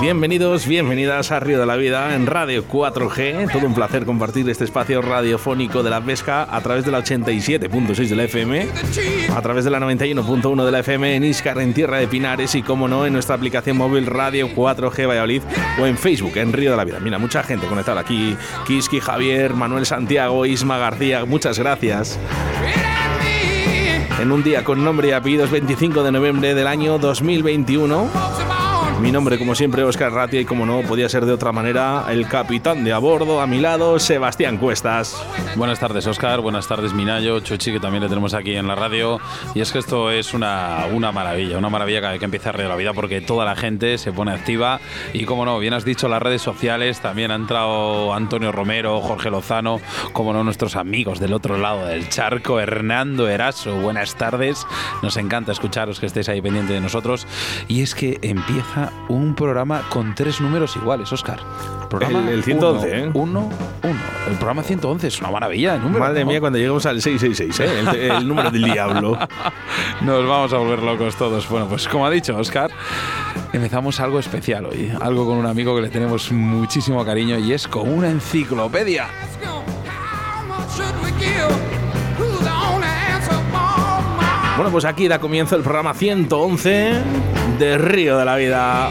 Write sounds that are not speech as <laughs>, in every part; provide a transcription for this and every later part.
Bienvenidos, bienvenidas a Río de la Vida en Radio 4G. Todo un placer compartir este espacio radiofónico de la pesca a través de la 87.6 de la FM, a través de la 91.1 de la FM en Iscar, en Tierra de Pinares y, como no, en nuestra aplicación móvil Radio 4G Valladolid o en Facebook, en Río de la Vida. Mira, mucha gente conectada aquí. Kiski, Javier, Manuel Santiago, Isma García, muchas gracias. En un día con nombre y apellidos 25 de noviembre del año 2021. Mi nombre, como siempre, Oscar Ratia, y como no podía ser de otra manera, el capitán de a bordo, a mi lado, Sebastián Cuestas. Buenas tardes, Oscar. Buenas tardes, Minayo, Chochi, que también le tenemos aquí en la radio. Y es que esto es una, una maravilla, una maravilla cada vez que empieza reír la vida, porque toda la gente se pone activa. Y como no, bien has dicho, las redes sociales, también ha entrado Antonio Romero, Jorge Lozano, como no, nuestros amigos del otro lado del charco, Hernando Eraso. Buenas tardes. Nos encanta escucharos que estéis ahí pendientes de nosotros. Y es que empieza un programa con tres números iguales, Oscar. Programa el, 111, ¿eh? Uno, uno. El programa 111 es una maravilla de número. Madre mía, cuando lleguemos al 666, ¿eh? el, número del diablo. <laughs> Nos vamos a volver locos todos. Bueno, pues como ha dicho Oscar, empezamos algo especial hoy. Algo con un amigo que le tenemos muchísimo cariño y es con una enciclopedia. Bueno, pues aquí da comienzo el programa 111 de Río de la Vida.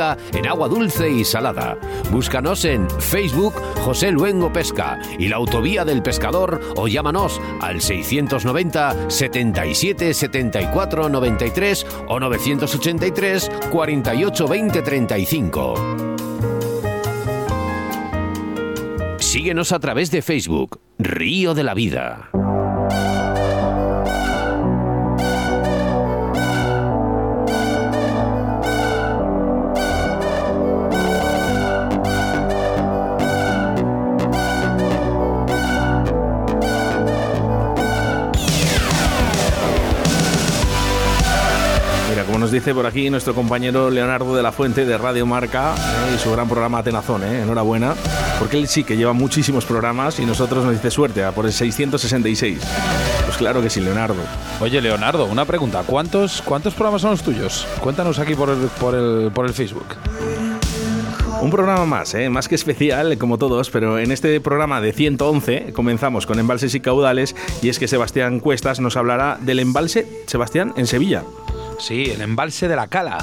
en agua dulce y salada. Búscanos en Facebook José Luengo Pesca y la Autovía del Pescador o llámanos al 690 77 74 93 o 983 48 20 35. Síguenos a través de Facebook, Río de la Vida. Nos dice por aquí nuestro compañero Leonardo de la Fuente de Radio Marca eh, y su gran programa Atenazón. Eh, enhorabuena, porque él sí que lleva muchísimos programas y nosotros nos dice suerte a por el 666. Pues claro que sí, Leonardo. Oye, Leonardo, una pregunta. ¿Cuántos, cuántos programas son los tuyos? Cuéntanos aquí por el, por el, por el Facebook. Un programa más, ¿eh? más que especial, como todos, pero en este programa de 111 comenzamos con embalses y caudales y es que Sebastián Cuestas nos hablará del embalse, Sebastián, en Sevilla. Sí, el embalse de la Cala.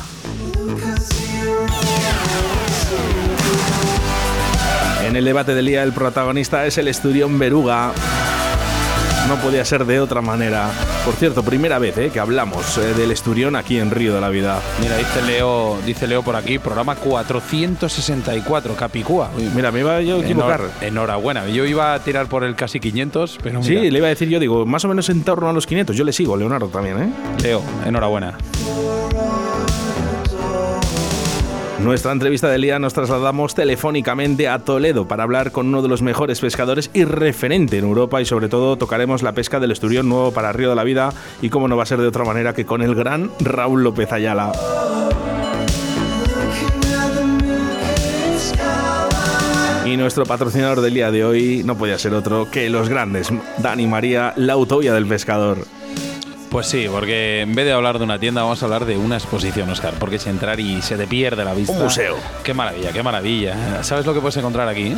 En el debate del día el protagonista es el Esturión Beruga. No podía ser de otra manera. Por cierto, primera vez eh, que hablamos eh, del Esturión aquí en Río de la Vida. Mira, dice Leo, dice Leo por aquí, programa 464, Capicúa. Mira, me iba yo a equivocar. enhorabuena, yo iba a tirar por el casi 500, pero Sí, le iba a decir yo, digo, más o menos en torno a los 500. Yo le sigo, Leonardo también, ¿eh? Leo, enhorabuena. Nuestra entrevista del día nos trasladamos telefónicamente a Toledo para hablar con uno de los mejores pescadores y referente en Europa y sobre todo tocaremos la pesca del esturión nuevo para Río de la Vida y como no va a ser de otra manera que con el gran Raúl López Ayala. Y nuestro patrocinador del día de hoy no podía ser otro que los grandes, Dani María, la autovía del pescador. Pues sí, porque en vez de hablar de una tienda, vamos a hablar de una exposición, Oscar. Porque es entrar y se te pierde la vista. Un museo. Qué maravilla, qué maravilla. ¿Sabes lo que puedes encontrar aquí?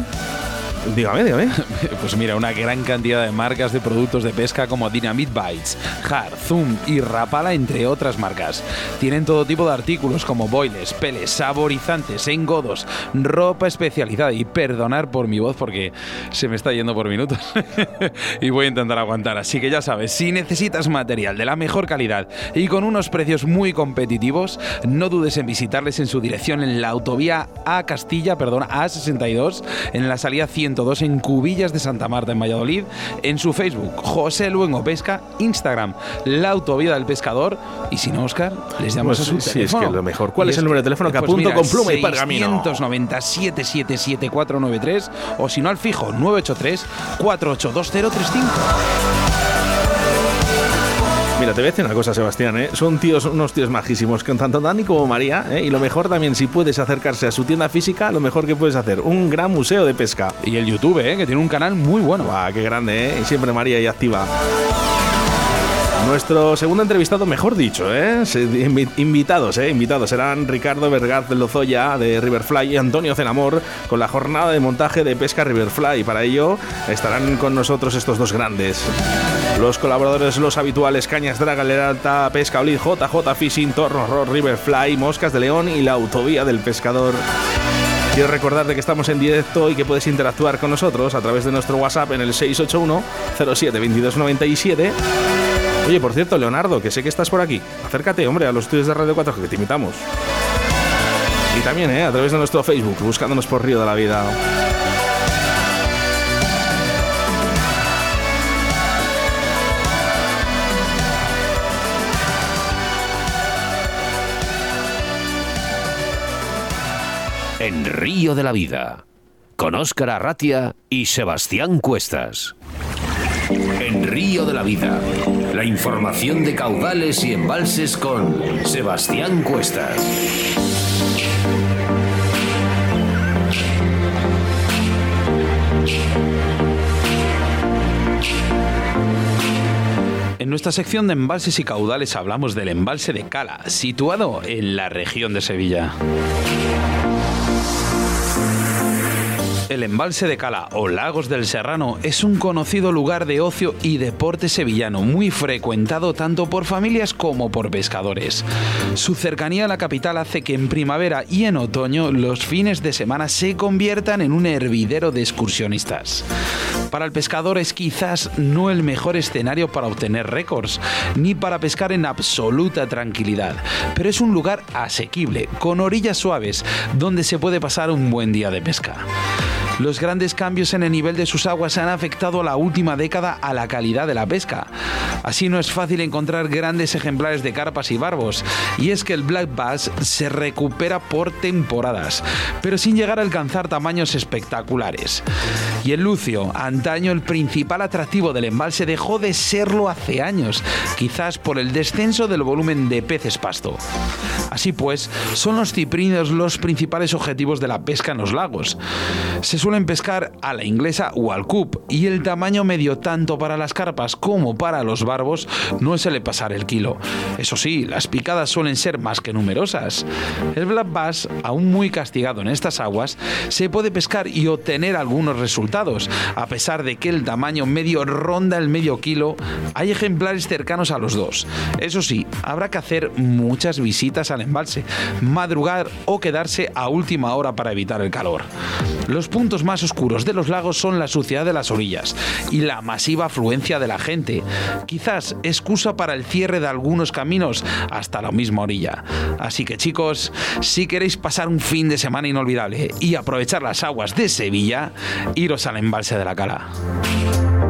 Dígame, dígame. <laughs> Pues mira, una gran cantidad de marcas de productos de pesca como Dynamite Bites, Hard, Zoom y Rapala, entre otras marcas. Tienen todo tipo de artículos como boiles, peles, saborizantes, engodos, ropa especializada y perdonar por mi voz porque se me está yendo por minutos <laughs> y voy a intentar aguantar. Así que ya sabes, si necesitas material de la mejor calidad y con unos precios muy competitivos, no dudes en visitarles en su dirección en la autovía A Castilla, perdona, A62, en la salida 102 en Cubillas de Santa Marta, en Valladolid, en su Facebook, José Luengo Pesca, Instagram, la autovía del pescador, y si no, Oscar, les damos Pues a su sí, teléfono. es que lo mejor. ¿Cuál es el número de teléfono que Pues apunto mira, con pluma y pergamino? 690-777-493 o si no al fijo 983 482035. Mira, te voy a decir una cosa, Sebastián, ¿eh? Son tíos, unos tíos majísimos, con tanto Dani como María, ¿eh? Y lo mejor también, si puedes acercarse a su tienda física, lo mejor que puedes hacer, un gran museo de pesca. Y el YouTube, ¿eh? que tiene un canal muy bueno. ¡Guau, qué grande, ¿eh? Y siempre María ahí activa. Nuestro segundo entrevistado, mejor dicho, ¿eh? Invitados, ¿eh? Invitados serán Ricardo Vergaz Lozoya de Riverfly y Antonio Zenamor con la jornada de montaje de pesca Riverfly. Para ello estarán con nosotros estos dos grandes. Los colaboradores, los habituales, Cañas Draga, Leralta, Pesca Olid, JJ Fishing, Torno Rock, Riverfly, Moscas de León y la Autovía del Pescador. Quiero recordarte que estamos en directo y que puedes interactuar con nosotros a través de nuestro WhatsApp en el 681 07 2297. Oye, por cierto, Leonardo, que sé que estás por aquí. Acércate, hombre, a los estudios de Radio 4 que te invitamos. Y también, ¿eh? A través de nuestro Facebook, buscándonos por Río de la Vida. En Río de la Vida, con Óscar Arratia y Sebastián Cuestas. En Río de la Vida, la información de caudales y embalses con Sebastián Cuestas. En nuestra sección de embalses y caudales hablamos del embalse de Cala, situado en la región de Sevilla. El embalse de Cala o Lagos del Serrano es un conocido lugar de ocio y deporte sevillano, muy frecuentado tanto por familias como por pescadores. Su cercanía a la capital hace que en primavera y en otoño los fines de semana se conviertan en un hervidero de excursionistas. Para el pescador es quizás no el mejor escenario para obtener récords, ni para pescar en absoluta tranquilidad, pero es un lugar asequible, con orillas suaves, donde se puede pasar un buen día de pesca. Los grandes cambios en el nivel de sus aguas han afectado la última década a la calidad de la pesca. Así no es fácil encontrar grandes ejemplares de carpas y barbos, y es que el black bass se recupera por temporadas, pero sin llegar a alcanzar tamaños espectaculares. Y el lucio, antaño el principal atractivo del embalse, dejó de serlo hace años, quizás por el descenso del volumen de peces pasto. Así pues, son los ciprinos los principales objetivos de la pesca en los lagos. Se suelen pescar a la inglesa o al cup y el tamaño medio tanto para las carpas como para los barbos no suele pasar el kilo. Eso sí, las picadas suelen ser más que numerosas. El black bass, aún muy castigado en estas aguas, se puede pescar y obtener algunos resultados. A pesar de que el tamaño medio ronda el medio kilo, hay ejemplares cercanos a los dos. Eso sí, habrá que hacer muchas visitas al embalse, madrugar o quedarse a última hora para evitar el calor. Los puntos más oscuros de los lagos son la suciedad de las orillas y la masiva afluencia de la gente. Quizás excusa para el cierre de algunos caminos hasta la misma orilla. Así que chicos, si queréis pasar un fin de semana inolvidable y aprovechar las aguas de Sevilla, iros al embalse de la Cala.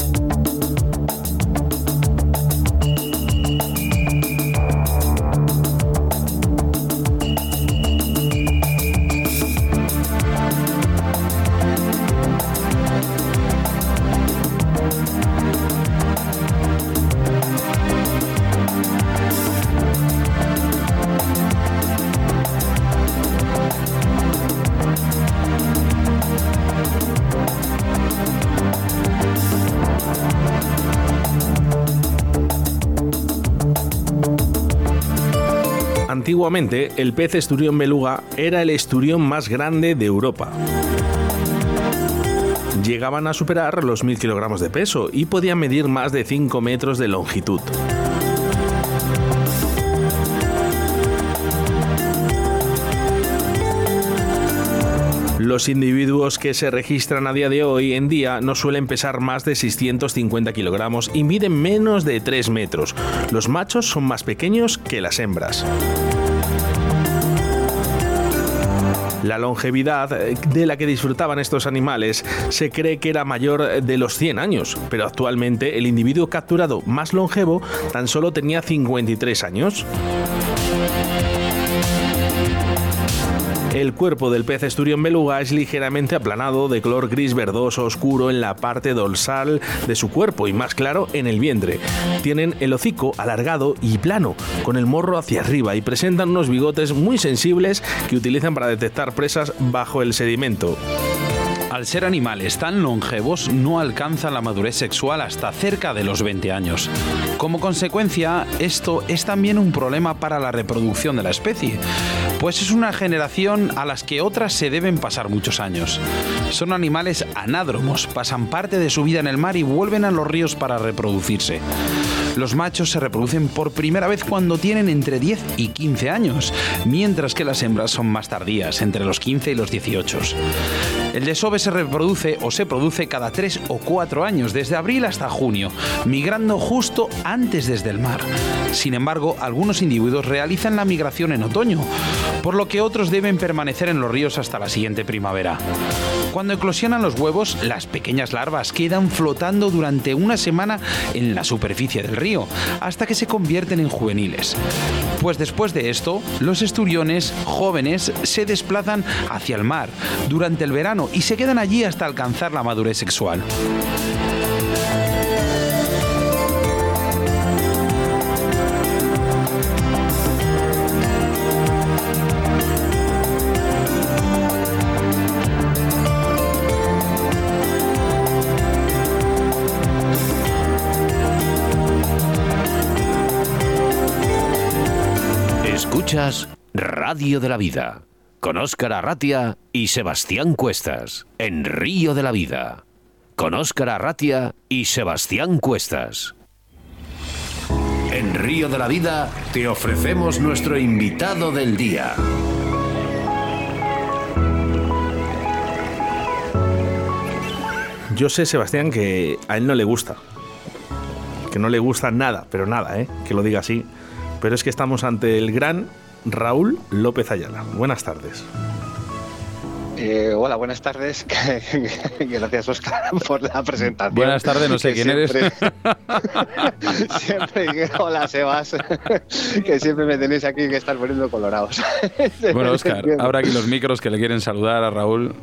Antiguamente, el pez esturión beluga era el esturión más grande de Europa. Llegaban a superar los 1000 kilogramos de peso y podían medir más de 5 metros de longitud. Los individuos que se registran a día de hoy en día no suelen pesar más de 650 kilogramos y miden menos de 3 metros. Los machos son más pequeños que las hembras. La longevidad de la que disfrutaban estos animales se cree que era mayor de los 100 años, pero actualmente el individuo capturado más longevo tan solo tenía 53 años. El cuerpo del pez esturión beluga es ligeramente aplanado, de color gris verdoso oscuro en la parte dorsal de su cuerpo y más claro en el vientre. Tienen el hocico alargado y plano, con el morro hacia arriba y presentan unos bigotes muy sensibles que utilizan para detectar presas bajo el sedimento. Al ser animales tan longevos, no alcanzan la madurez sexual hasta cerca de los 20 años. Como consecuencia, esto es también un problema para la reproducción de la especie, pues es una generación a las que otras se deben pasar muchos años. Son animales anádromos, pasan parte de su vida en el mar y vuelven a los ríos para reproducirse. Los machos se reproducen por primera vez cuando tienen entre 10 y 15 años, mientras que las hembras son más tardías, entre los 15 y los 18. El desove se reproduce o se produce cada 3 o 4 años, desde abril hasta junio, migrando justo antes desde el mar. Sin embargo, algunos individuos realizan la migración en otoño, por lo que otros deben permanecer en los ríos hasta la siguiente primavera. Cuando eclosionan los huevos, las pequeñas larvas quedan flotando durante una semana en la superficie del río, hasta que se convierten en juveniles. Pues después de esto, los esturiones jóvenes se desplazan hacia el mar durante el verano y se quedan allí hasta alcanzar la madurez sexual. Radio de la Vida con Óscar Arratia y Sebastián Cuestas en Río de la Vida. Con Óscar Arratia y Sebastián Cuestas. En Río de la Vida te ofrecemos nuestro invitado del día. Yo sé, Sebastián, que a él no le gusta. Que no le gusta nada, pero nada, ¿eh? Que lo diga así. Pero es que estamos ante el gran Raúl López Ayala. Buenas tardes. Eh, hola, buenas tardes. <laughs> Gracias, Oscar, por la presentación. Buenas tardes, no sé quién eres. siempre, <laughs> hola, Sebas, <laughs> que siempre me tenéis aquí que estar poniendo colorados. bueno, Oscar, ahora aquí los micros que le quieren saludar a Raúl.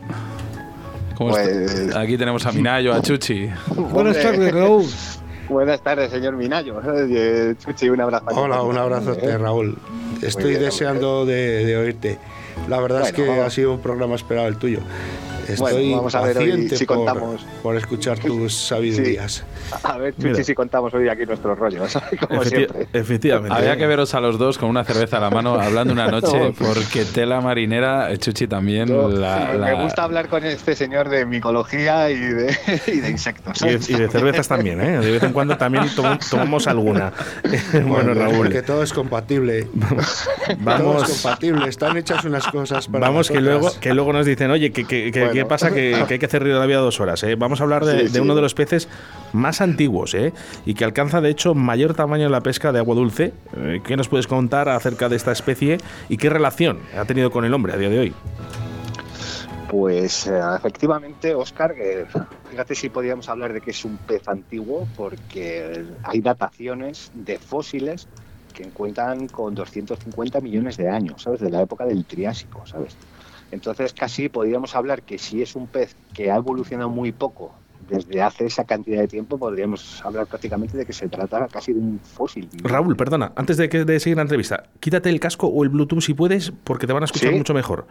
¿Cómo Pues- Aquí tenemos a Minayo, a Chuchi. Buenas tardes, Raúl. Buenas tardes, señor Minayo. Chuchi, un abrazo. Hola, un abrazo, Raúl. Estoy bien, deseando de, de oírte. La verdad es que vamos. ha sido un programa esperado el tuyo. Estoy Bueno, vamos a ver hoy paciente si por, contamos. por escuchar tus <laughs> sabidurías. A ver, Chuchi, Mira. si contamos hoy aquí nuestros rollos, <laughs> como Efecti- siempre. Efectivamente. Había que veros a los dos con una cerveza a la mano hablando una noche, <laughs> No. porque tela marinera, eh, Chuchi también. Yo- la- me la- gusta hablar con este señor de micología y de, <laughs> y de insectos. Y de, y de cervezas también, ¿eh? De vez en cuando también tomo- tomamos alguna. bueno, Raúl, Que todo es compatible. Todo es vamos, compatible. Están hechas unas cosas para vamos que luego, que luego nos dicen, oye, que, que- que- Bueno. ¿qué pasa? Que, que hay que hacer río de la vida dos horas. ¿eh? Vamos a hablar de, Sí, de sí. uno de los peces más antiguos ¿eh? y que alcanza, de hecho, mayor tamaño en la pesca de agua dulce. Eh, ¿Qué nos puedes contar acerca de esta especie y qué relación ha tenido con el hombre a día de hoy? Pues eh, efectivamente, Oscar, fíjate si podríamos hablar de que es un pez antiguo, porque hay dataciones de fósiles que encuentran con 250 millones de años, ¿sabes? De la época del Triásico, ¿sabes? Entonces casi podríamos hablar que si es un pez que ha evolucionado muy poco desde hace esa cantidad de tiempo, podríamos hablar prácticamente de que se trata casi de un fósil. Raúl, perdona, antes de, que, de seguir la entrevista, quítate el casco o el Bluetooth si puedes, porque te van a escuchar ¿Sí? mucho mejor.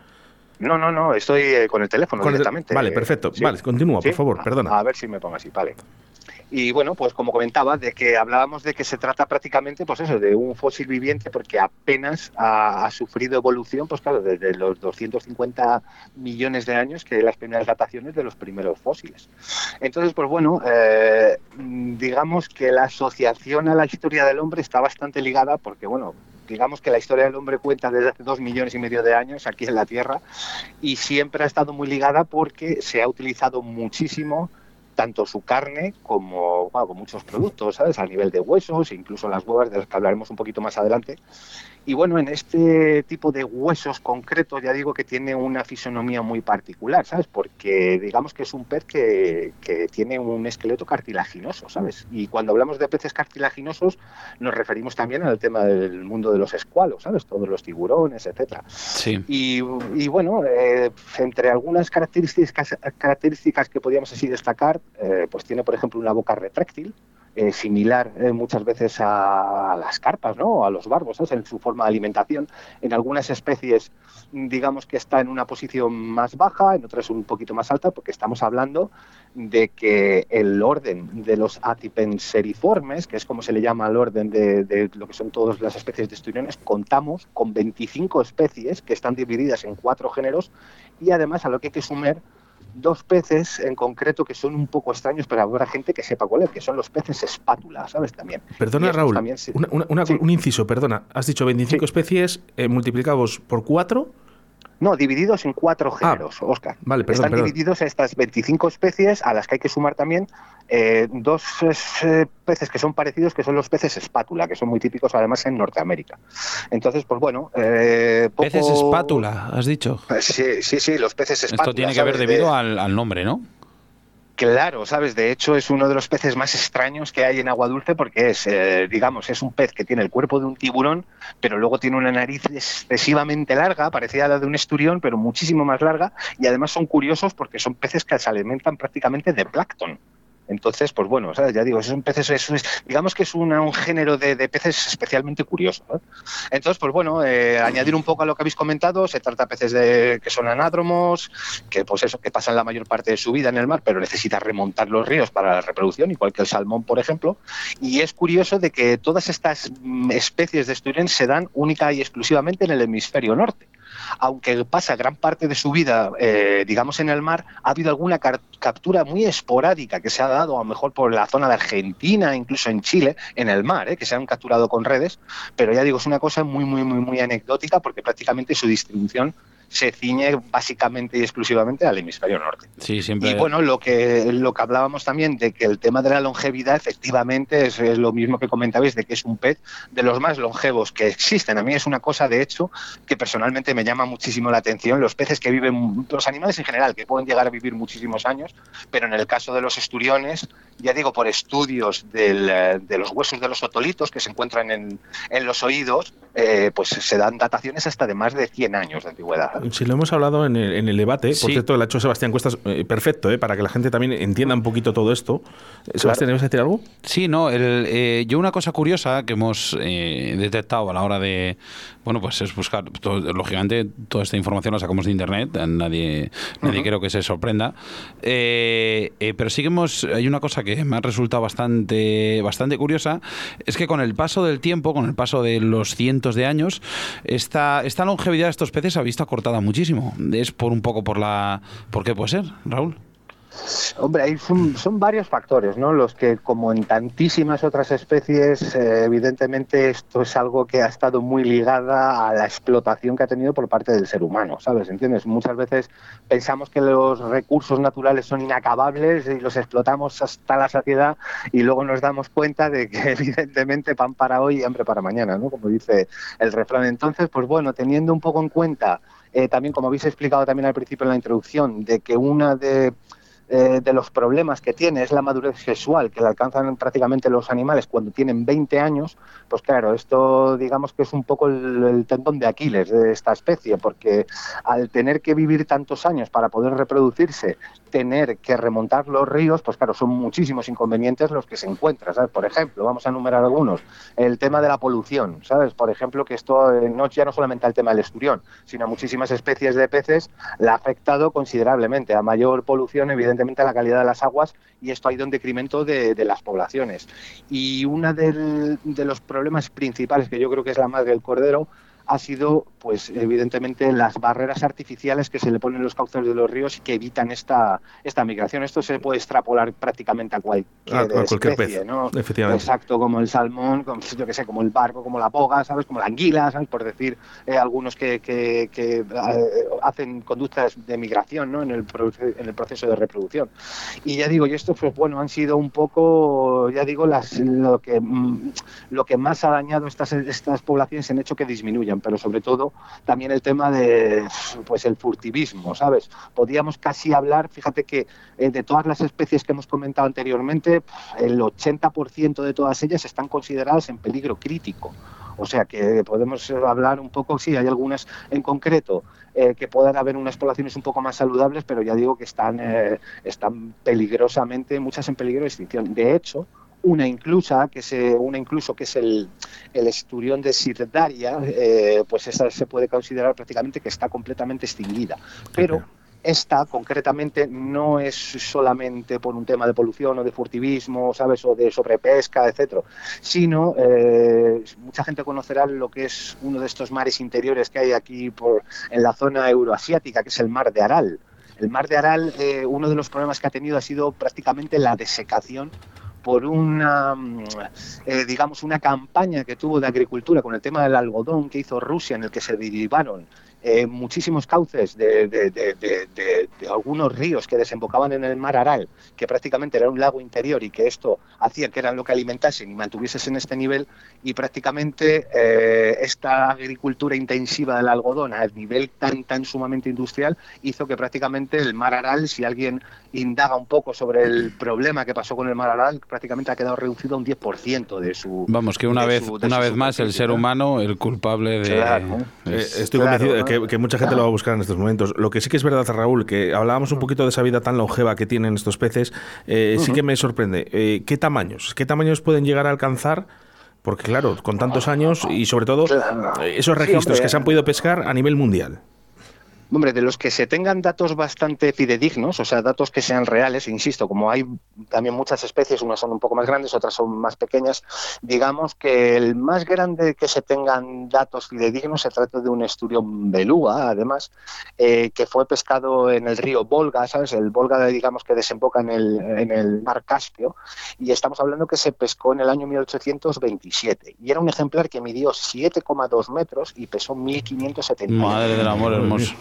No, no, no, estoy eh, con el teléfono Con el- directamente. Vale, perfecto. Sí. Vale, continúa, por favor, perdona. A ver si me pongo así, vale. Y bueno, pues como comentaba, de que hablábamos de que se trata prácticamente, pues eso, de un fósil viviente porque apenas ha, ha sufrido evolución, pues claro, desde los 250 millones de años que las primeras dataciones de los primeros fósiles. Entonces, pues bueno, eh, digamos que la asociación a la historia del hombre está bastante ligada porque, bueno, digamos que la historia del hombre cuenta desde hace dos millones y medio de años aquí en la Tierra y siempre ha estado muy ligada porque se ha utilizado muchísimo tanto su carne como bueno, muchos productos, ¿sabes? A nivel de huesos, incluso las huevas de las que hablaremos un poquito más adelante. Y bueno, en este tipo de huesos concretos ya digo que tiene una fisonomía muy particular, ¿sabes? Porque digamos que es un pez que, que tiene un esqueleto cartilaginoso, ¿sabes? Y cuando hablamos de peces cartilaginosos nos referimos también al tema del mundo de los escualos, ¿sabes? Todos los tiburones, etcétera. Sí. Y, y bueno, eh, entre algunas características, características que podríamos así destacar, eh, pues tiene, por ejemplo, una boca retráctil, eh, similar eh, muchas veces a, las carpas, ¿no? A los barbos, ¿sabes? En su forma de alimentación. En algunas especies, digamos que está en una posición más baja, en otras un poquito más alta, porque estamos hablando de que el orden de los atipenseriformes, que es como se le llama al orden de, de lo que son todas las especies de esturiones, contamos con 25 especies que están divididas en cuatro géneros y además a lo que hay que sumar dos peces en concreto que son un poco extraños, pero habrá gente que sepa cuál es, que son los peces espátula, ¿sabes? También. Perdona, Raúl, también se- una- una- una- Sí. un inciso, perdona. Has dicho 25 Sí. especies eh, multiplicados por 4. No, divididos en cuatro géneros, Oscar. Ah, vale, perdón, Están perdón. divididos estas 25 especies a las que hay que sumar también eh, dos eh, peces que son parecidos, que son los peces espátula, que son muy típicos además en Norteamérica. Entonces, pues bueno... eh, poco- Peces espátula, has dicho. Sí, sí, sí, los peces espátula. Esto tiene que ver ¿sabes? debido De- al, al nombre, ¿no? Claro, sabes, de hecho es uno de los peces más extraños que hay en agua dulce porque es, eh, digamos, es un pez que tiene el cuerpo de un tiburón, pero luego tiene una nariz excesivamente larga, parecida a la de un esturión, pero muchísimo más larga, y además son curiosos porque son peces que se alimentan prácticamente de plancton. Entonces, pues bueno, ya digo, son peces, es- es- digamos que es una- un género de, peces especialmente curioso. Entonces, pues bueno, eh, añadir un poco a lo que habéis comentado, se trata de peces de, que son anádromos, que pues eso, que pasan la mayor parte de su vida en el mar, pero necesita remontar los ríos para la reproducción, igual que el salmón, por ejemplo. Y es curioso de que todas estas mm, especies de esturén se dan única y exclusivamente en el hemisferio norte. Aunque pasa gran parte de su vida, eh, digamos, en el mar, ha habido alguna captura muy esporádica que se ha dado, a lo mejor por la zona de Argentina, incluso en Chile, en el mar, eh, que se han capturado con redes, pero ya digo, es una cosa muy, muy, muy, muy anecdótica porque prácticamente su distribución se ciñe básicamente y exclusivamente al hemisferio norte. Sí, siempre. Y bueno, lo que, lo que hablábamos también de que el tema de la longevidad efectivamente es, es lo mismo que comentabais, de que es un pez de los más longevos que existen. A mí es una cosa, de hecho, que personalmente me llama muchísimo la atención. Los peces que viven, los animales en general, que pueden llegar a vivir muchísimos años, pero en el caso de los esturiones, ya digo, por estudios del, de los huesos de los otolitos que se encuentran en, en los oídos, eh, pues se dan dataciones hasta de más de 100 años de antigüedad. Si lo hemos hablado en el, en el debate, por cierto, lo ha hecho Sebastián Cuestas, eh, perfecto, eh, para que la gente también entienda un poquito todo esto. Eh, Sebastián, ¿ibas a decir algo? Sí, no, el, eh, yo una cosa curiosa que hemos eh, detectado a la hora de, bueno, pues es buscar, todo- lógicamente toda esta información la sacamos de internet, nadie, nadie creo que se sorprenda, Eh, eh, pero sí que hemos, hay una cosa que me ha resultado bastante, bastante curiosa, es que con el paso del tiempo, con el paso de los cientos de años, esta, esta longevidad de estos peces se ha visto acortada muchísimo. Es por un poco por la, ¿por qué puede ser, Raúl? Hombre, ahí son, son varios factores, ¿no? Los que, como en tantísimas otras especies, eh, evidentemente esto es algo que ha estado muy ligada a la explotación que ha tenido por parte del ser humano, ¿sabes? ¿Entiendes? Muchas veces pensamos que los recursos naturales son inacabables y los explotamos hasta la saciedad y luego nos damos cuenta de que <laughs> evidentemente pan para hoy y hambre para mañana, ¿no? Como dice el refrán. Entonces, pues bueno, teniendo un poco en cuenta eh, también, como habéis explicado también al principio en la introducción, de que una de eh, de los problemas que tiene es la madurez sexual, que la alcanzan prácticamente los animales cuando tienen 20 años, pues claro, esto digamos que es un poco el, tendón de Aquiles de esta especie, porque al tener que vivir tantos años para poder reproducirse, tener que remontar los ríos, pues claro, son muchísimos inconvenientes los que se encuentran. Por ejemplo, vamos a enumerar algunos, el tema de la polución, ¿sabes? Por ejemplo, que esto no ya no solamente al tema del esturión, sino a muchísimas especies de peces la ha afectado considerablemente. A mayor polución, evidentemente, la calidad de las aguas y esto ha ido en decremento de, las poblaciones. Y uno de los problemas principales, que yo creo que es la madre del cordero, ha sido, pues evidentemente, las barreras artificiales que se le ponen en los cauces de los ríos y que evitan esta, esta migración. Esto se puede extrapolar prácticamente a cualquier, especie, ¿no? Exacto, como el salmón, como, yo que sé, como el barco, como la boga, ¿sabes? Como la anguila, ¿sabes? Por decir eh, algunos que, que, eh, hacen conductas de migración, ¿no? En el, en el proceso de reproducción. Y ya digo, y esto, pues bueno, han sido un poco, ya digo, las, lo, que, mm, lo que más ha dañado estas, estas poblaciones en hecho que disminuyan pero sobre todo también el tema de pues el furtivismo, ¿sabes? Podríamos casi hablar, fíjate que eh, de todas las especies que hemos comentado anteriormente, el 80% de todas ellas están consideradas en peligro crítico. O sea que podemos hablar un poco, sí, hay algunas en concreto eh, que puedan haber unas poblaciones un poco más saludables, pero ya digo que están, eh, están peligrosamente, muchas en peligro de extinción. De hecho, una inclusa, que se, una incluso que es el, el esturión de Sirdaria, eh, pues esa se puede considerar prácticamente que está completamente extinguida. Pero esta concretamente no es solamente por un tema de polución o de furtivismo, ¿sabes? O de sobrepesca, etcétera, sino eh, mucha gente conocerá lo que es uno de estos mares interiores que hay aquí por, en la zona euroasiática, que es el mar de Aral. El mar de Aral, eh, uno de los problemas que ha tenido ha sido prácticamente la desecación por una, mm, eh, digamos, una campaña que tuvo de agricultura con el tema del algodón que hizo Rusia, en el que se derivaron eh, muchísimos cauces de, de, algunos ríos que desembocaban en el mar Aral, que prácticamente era un lago interior y que esto hacía que eran lo que alimentasen y mantuviesen en este nivel, y prácticamente eh, esta agricultura intensiva del algodón a nivel tan, tan sumamente industrial hizo que prácticamente el mar Aral, si alguien indaga un poco sobre el problema que pasó con el mar Aral, prácticamente ha quedado reducido a un 10% de su... Vamos, que una vez, una vez más el ser humano, el culpable de... Claro, eh, estoy convencido que, mucha gente lo va a buscar en estos momentos. Lo que sí que es verdad, Raúl, que hablábamos un poquito de esa vida tan longeva que tienen estos peces, eh, sí que me sorprende. Eh, ¿Qué tamaños? ¿Qué tamaños pueden llegar a alcanzar? Porque claro, con tantos años y sobre todo esos registros que se han podido pescar a nivel mundial. Hombre, de los que se tengan datos bastante fidedignos, o sea, datos que sean reales, insisto, como hay también muchas especies, unas son un poco más grandes, otras son más pequeñas, digamos que el más grande que se tengan datos fidedignos se trata de un esturión beluga, además, eh, que fue pescado en el río Volga, ¿sabes? El Volga, digamos, que desemboca en el, en el mar Caspio, y estamos hablando que se pescó en el año 1827, y era un ejemplar que midió 7,2 metros y pesó 1.570. Madre del amor hermoso.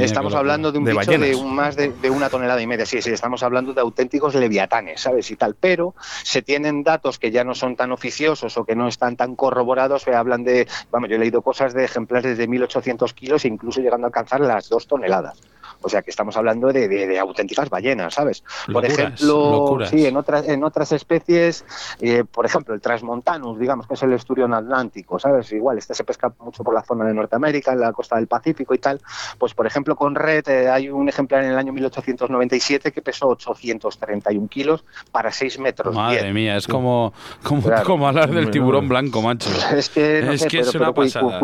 Estamos hablando de un bicho de más de, una tonelada y media. Sí, sí, estamos hablando de auténticos leviatanes, ¿sabes? Y tal. Pero se tienen datos que ya no son tan oficiosos o que no están tan corroborados, que hablan de. Vamos, yo he leído cosas de ejemplares de 1.800 kilos e incluso llegando a alcanzar las dos toneladas. O sea que estamos hablando de, auténticas ballenas, ¿sabes? Por ejemplo, sí, en otras, en otras especies, eh, por ejemplo, el Transmontanus, digamos que es el esturión atlántico, ¿sabes? Igual, este se pesca mucho por la zona de Norteamérica, en la costa del Pacífico y tal. Pues, por ejemplo, con red eh, hay un ejemplar en el año 1897 que pesó 831 kilos para 6 metros. Madre mía, es como, como, hablar del tiburón blanco, macho. <laughs> Es que, es, que es una pasada.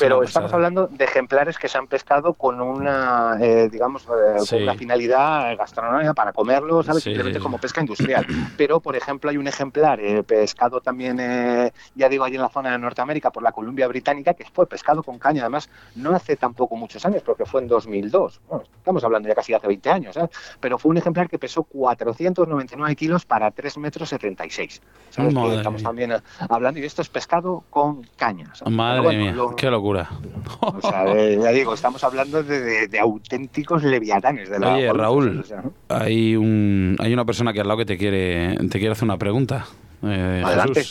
Pero, estamos hablando de ejemplares que se han pescado con una, eh, digamos, eh, con una finalidad gastronómica para comerlo, ¿sabes? Simplemente como pesca industrial. Pero, por ejemplo, hay un ejemplar eh, pescado también, eh, ya digo, allí en la zona de Norteamérica por la Columbia Británica, que fue pescado con caña, además, no hace tampoco muchos años, porque fue en 2002. estamos hablando ya casi hace 20 años, ¿sabes? Pero fue un ejemplar que pesó 499 kilos para 3 metros 76. ¿sabes? estamos también hablando, y esto es pescado con caña. Madre mía, qué locura. <laughs> O sea, ya digo, estamos hablando de, de auténticos leviatanes de la Oye, Raúl, hay, un, hay una persona que al lado que te quiere, te quiere hacer una pregunta. Eh, Adelante.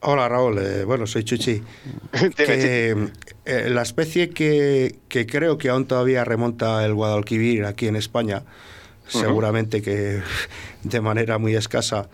Hola Raúl, eh, bueno, soy Chuchi. <laughs> que, eh, la especie que, que, creo que aún todavía remonta el Guadalquivir aquí en España, seguramente que <laughs> de manera muy escasa,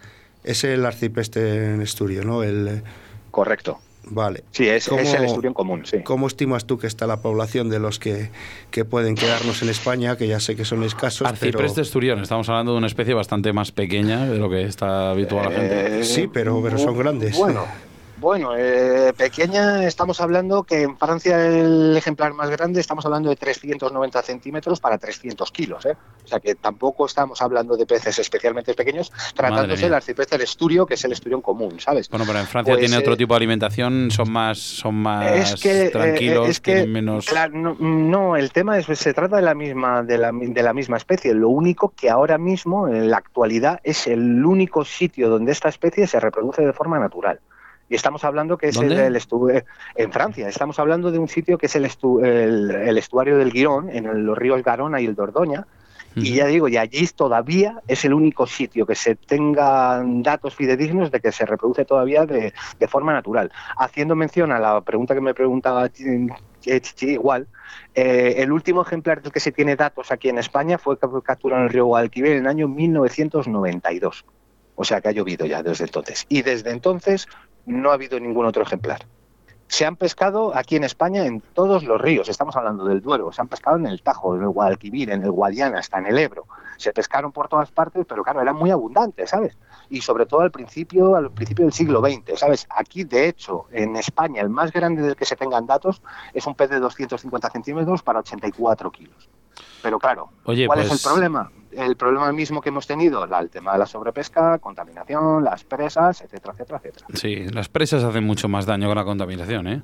es el arcipreste en estudio, ¿no? El, Correcto. Vale. Sí, es, es el estudio en común, sí. ¿Cómo estimas tú que está la población de los que, que pueden quedarnos en España, que ya sé que son escasos? Arcipreste pero... esturión, estamos hablando de una especie bastante más pequeña de lo que está habitual la gente. Eh, sí, pero, pero son grandes. Bueno, <laughs> bueno, eh, pequeña, estamos hablando que en Francia el ejemplar más grande estamos hablando de 390 centímetros para 300 kilos. ¿eh? O sea que tampoco estamos hablando de peces especialmente pequeños, tratándose del arcipreste del esturio, que es el esturión común, ¿sabes? Bueno, pero en Francia pues, tiene otro tipo de alimentación, son más, son más es que, tranquilos, es que, menos. Claro, no, no, el tema es se trata de la misma de la, de la misma especie. Lo único que ahora mismo, en la actualidad, es el único sitio donde esta especie se reproduce de forma natural. Y estamos hablando que es el, el en Francia, estamos hablando de un sitio que es el, estu, el, el estuario del Guirón, en los ríos Garona y el Dordoña, y ya digo, y allí todavía es el único sitio que se tengan datos fidedignos de que se reproduce todavía de, de forma natural. Haciendo mención a la pregunta que me preguntaba Chichi, igual, eh, el último ejemplar del que se tiene datos aquí en España fue capturado en el río Guadalquivir en el año 1992. O sea que ha llovido ya desde entonces. Y desde entonces no ha habido ningún otro ejemplar. Se han pescado aquí en España en todos los ríos, estamos hablando del Duero, se han pescado en el Tajo, en el Guadalquivir, en el Guadiana, hasta en el Ebro. Se pescaron por todas partes, pero claro, eran muy abundantes, ¿sabes? Y sobre todo al principio, al principio del siglo XX, ¿sabes? Aquí, de hecho, en España, el más grande del que se tengan datos es un pez de 250 centímetros para 84 kilos. Pero claro, Oye, ¿cuál pues... es el problema? El problema mismo que hemos tenido, el tema de la sobrepesca, contaminación, las presas, etcétera, etcétera, etcétera. Sí, las presas hacen mucho más daño que la contaminación, ¿eh?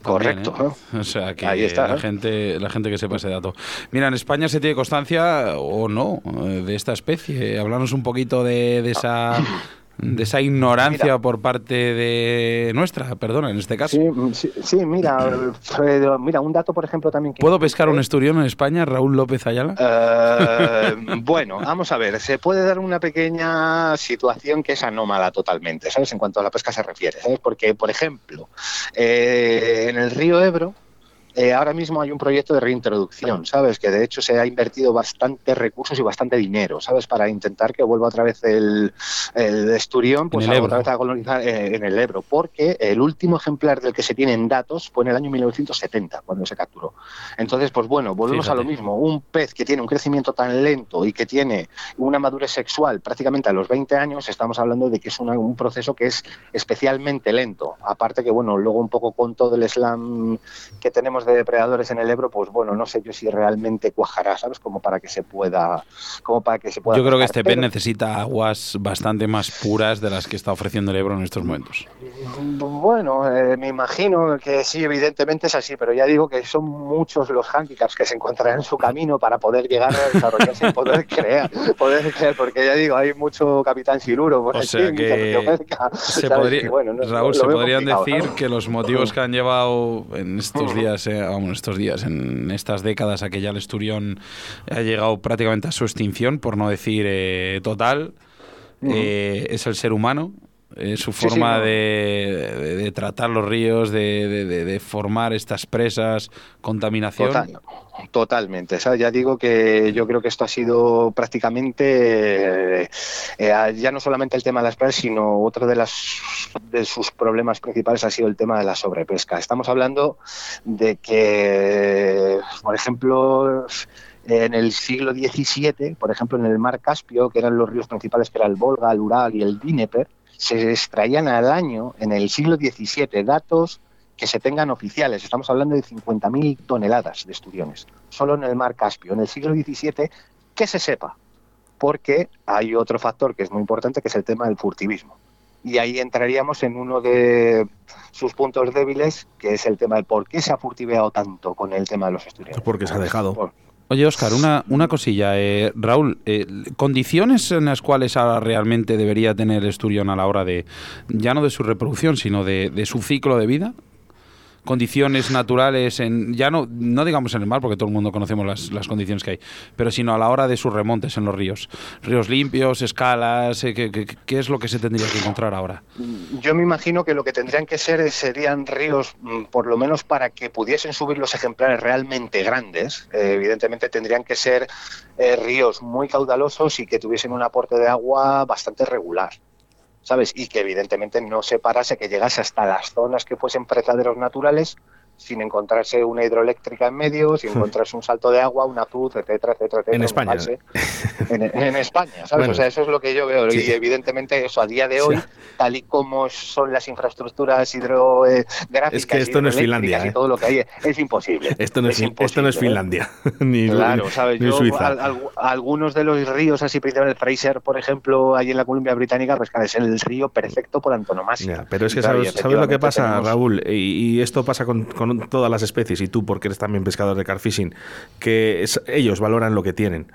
También, Correcto. ¿eh? O sea que Ahí está, la ¿eh? gente, la gente que sepa ese dato. Mira, en España se tiene constancia o no eh, de esta especie. Háblanos un poquito de, de esa <coughs> de esa ignorancia Mira. por parte de nuestra, perdona, en este caso. Sí, sí, sí, mira, mira, un dato, por ejemplo, también que... ¿Puedo pescar un esturión en España, Raúl López Ayala? Eh, <laughs> bueno, vamos a ver, se puede dar una pequeña situación que es anómala totalmente, ¿sabes? En cuanto a la pesca se refiere, ¿sabes? Porque, por ejemplo, eh, en el río Ebro, eh, ahora mismo hay un proyecto de reintroducción, ¿sabes? Que de hecho se ha invertido bastantes recursos y bastante dinero, ¿sabes? Para intentar que vuelva otra vez el, el esturión, pues el otra vez a colonizar eh, en el Ebro, porque el último ejemplar del que se tienen datos fue en el año 1970, cuando se capturó. Entonces, pues bueno, volvemos a lo mismo. Un pez que tiene un crecimiento tan lento y que tiene una madurez sexual prácticamente a los 20 años, estamos hablando de que es una- un proceso que es especialmente lento. Aparte que, bueno, luego un poco con todo el slam que tenemos de depredadores en el Ebro, pues bueno, no sé yo si realmente cuajará, ¿sabes? Como para que se pueda, como para que se pueda. Yo creo que este pez necesita aguas bastante más puras de las que está ofreciendo el Ebro en estos momentos. Bueno, eh, me imagino que sí, evidentemente es así, pero ya digo que son muchos los handicaps que se encontrarán en su camino para poder llegar a desarrollarse y poder <laughs> crear, poder crear, porque ya digo, hay mucho capitán siluro por O aquí, sea que se ¿sabes? podría- Y bueno, no- Raúl, se podrían decir ¿sabes? que los motivos que han llevado en estos <laughs> días, eh, vamos, estos días, en estas décadas a que ya el esturión ha llegado prácticamente a su extinción, por no decir eh, total, eh, es el ser humano. Eh, su Sí, sí, forma de, de- de tratar los ríos, de, de- formar estas presas, contaminación. Total, totalmente. ¿sabes? Ya digo que yo creo que esto ha sido prácticamente eh, eh, ya no solamente el tema de las playas, sino otro de las de sus problemas principales ha sido el tema de la sobrepesca. Estamos hablando de que, por ejemplo, en el siglo XVII, por ejemplo, en el mar Caspio, que eran los ríos principales, que era el Volga, el Ural y el Dnieper, se extraían al año, en el siglo XVII, datos que se tengan oficiales. Estamos hablando de 50.000 toneladas de esturiones, solo en el mar Caspio. En el siglo XVII, que se sepa, porque hay otro factor que es muy importante, que es el tema del furtivismo. Y ahí entraríamos en uno de sus puntos débiles, que es el tema de por qué se ha furtiveado tanto con el tema de los esturiones. Porque se ha dejado. Por- Oye, Oscar, una, una cosilla. eh, Raúl, eh, ¿condiciones en las cuales ahora realmente debería tener el esturión a la hora de, ya no de su reproducción, sino de, de su ciclo de vida? Condiciones naturales, en ya no, no digamos en el mar, porque todo el mundo conocemos las, las condiciones que hay, pero sino a la hora de sus remontes en los ríos. Ríos limpios, escalas, eh, ¿qué, es lo que se tendría que encontrar ahora? Yo me imagino que lo que tendrían que ser serían ríos, mm, por lo menos para que pudiesen subir los ejemplares realmente grandes, eh, evidentemente tendrían que ser eh, ríos muy caudalosos y que tuviesen un aporte de agua bastante regular. ¿Sabes? Y que evidentemente no se parase, que llegase hasta las zonas que fuesen pretaderos naturales sin encontrarse una hidroeléctrica en medio, sin <laughs> encontrarse un salto de agua, un azul, etcétera, etcétera, En España. En, España, ¿sabes? O sea, eso es lo que yo veo. Y evidentemente eso a día de hoy, tal y como son las infraestructuras hidrográficas es que esto no es Finlandia, y ¿eh? todo lo que hay, es imposible. Esto no es, esto no es ¿eh? Finlandia, <laughs> ni, claro, ¿sabes? yo, algunos de los ríos así, principalmente el Fraser, por ejemplo, ahí en la Columbia Británica, pues es el río perfecto por antonomasia. pero es que sabes, lo que pasa, Raúl, y, esto pasa con todas las especies, y tú porque eres también pescador de carfishing, que ellos valoran lo que tienen.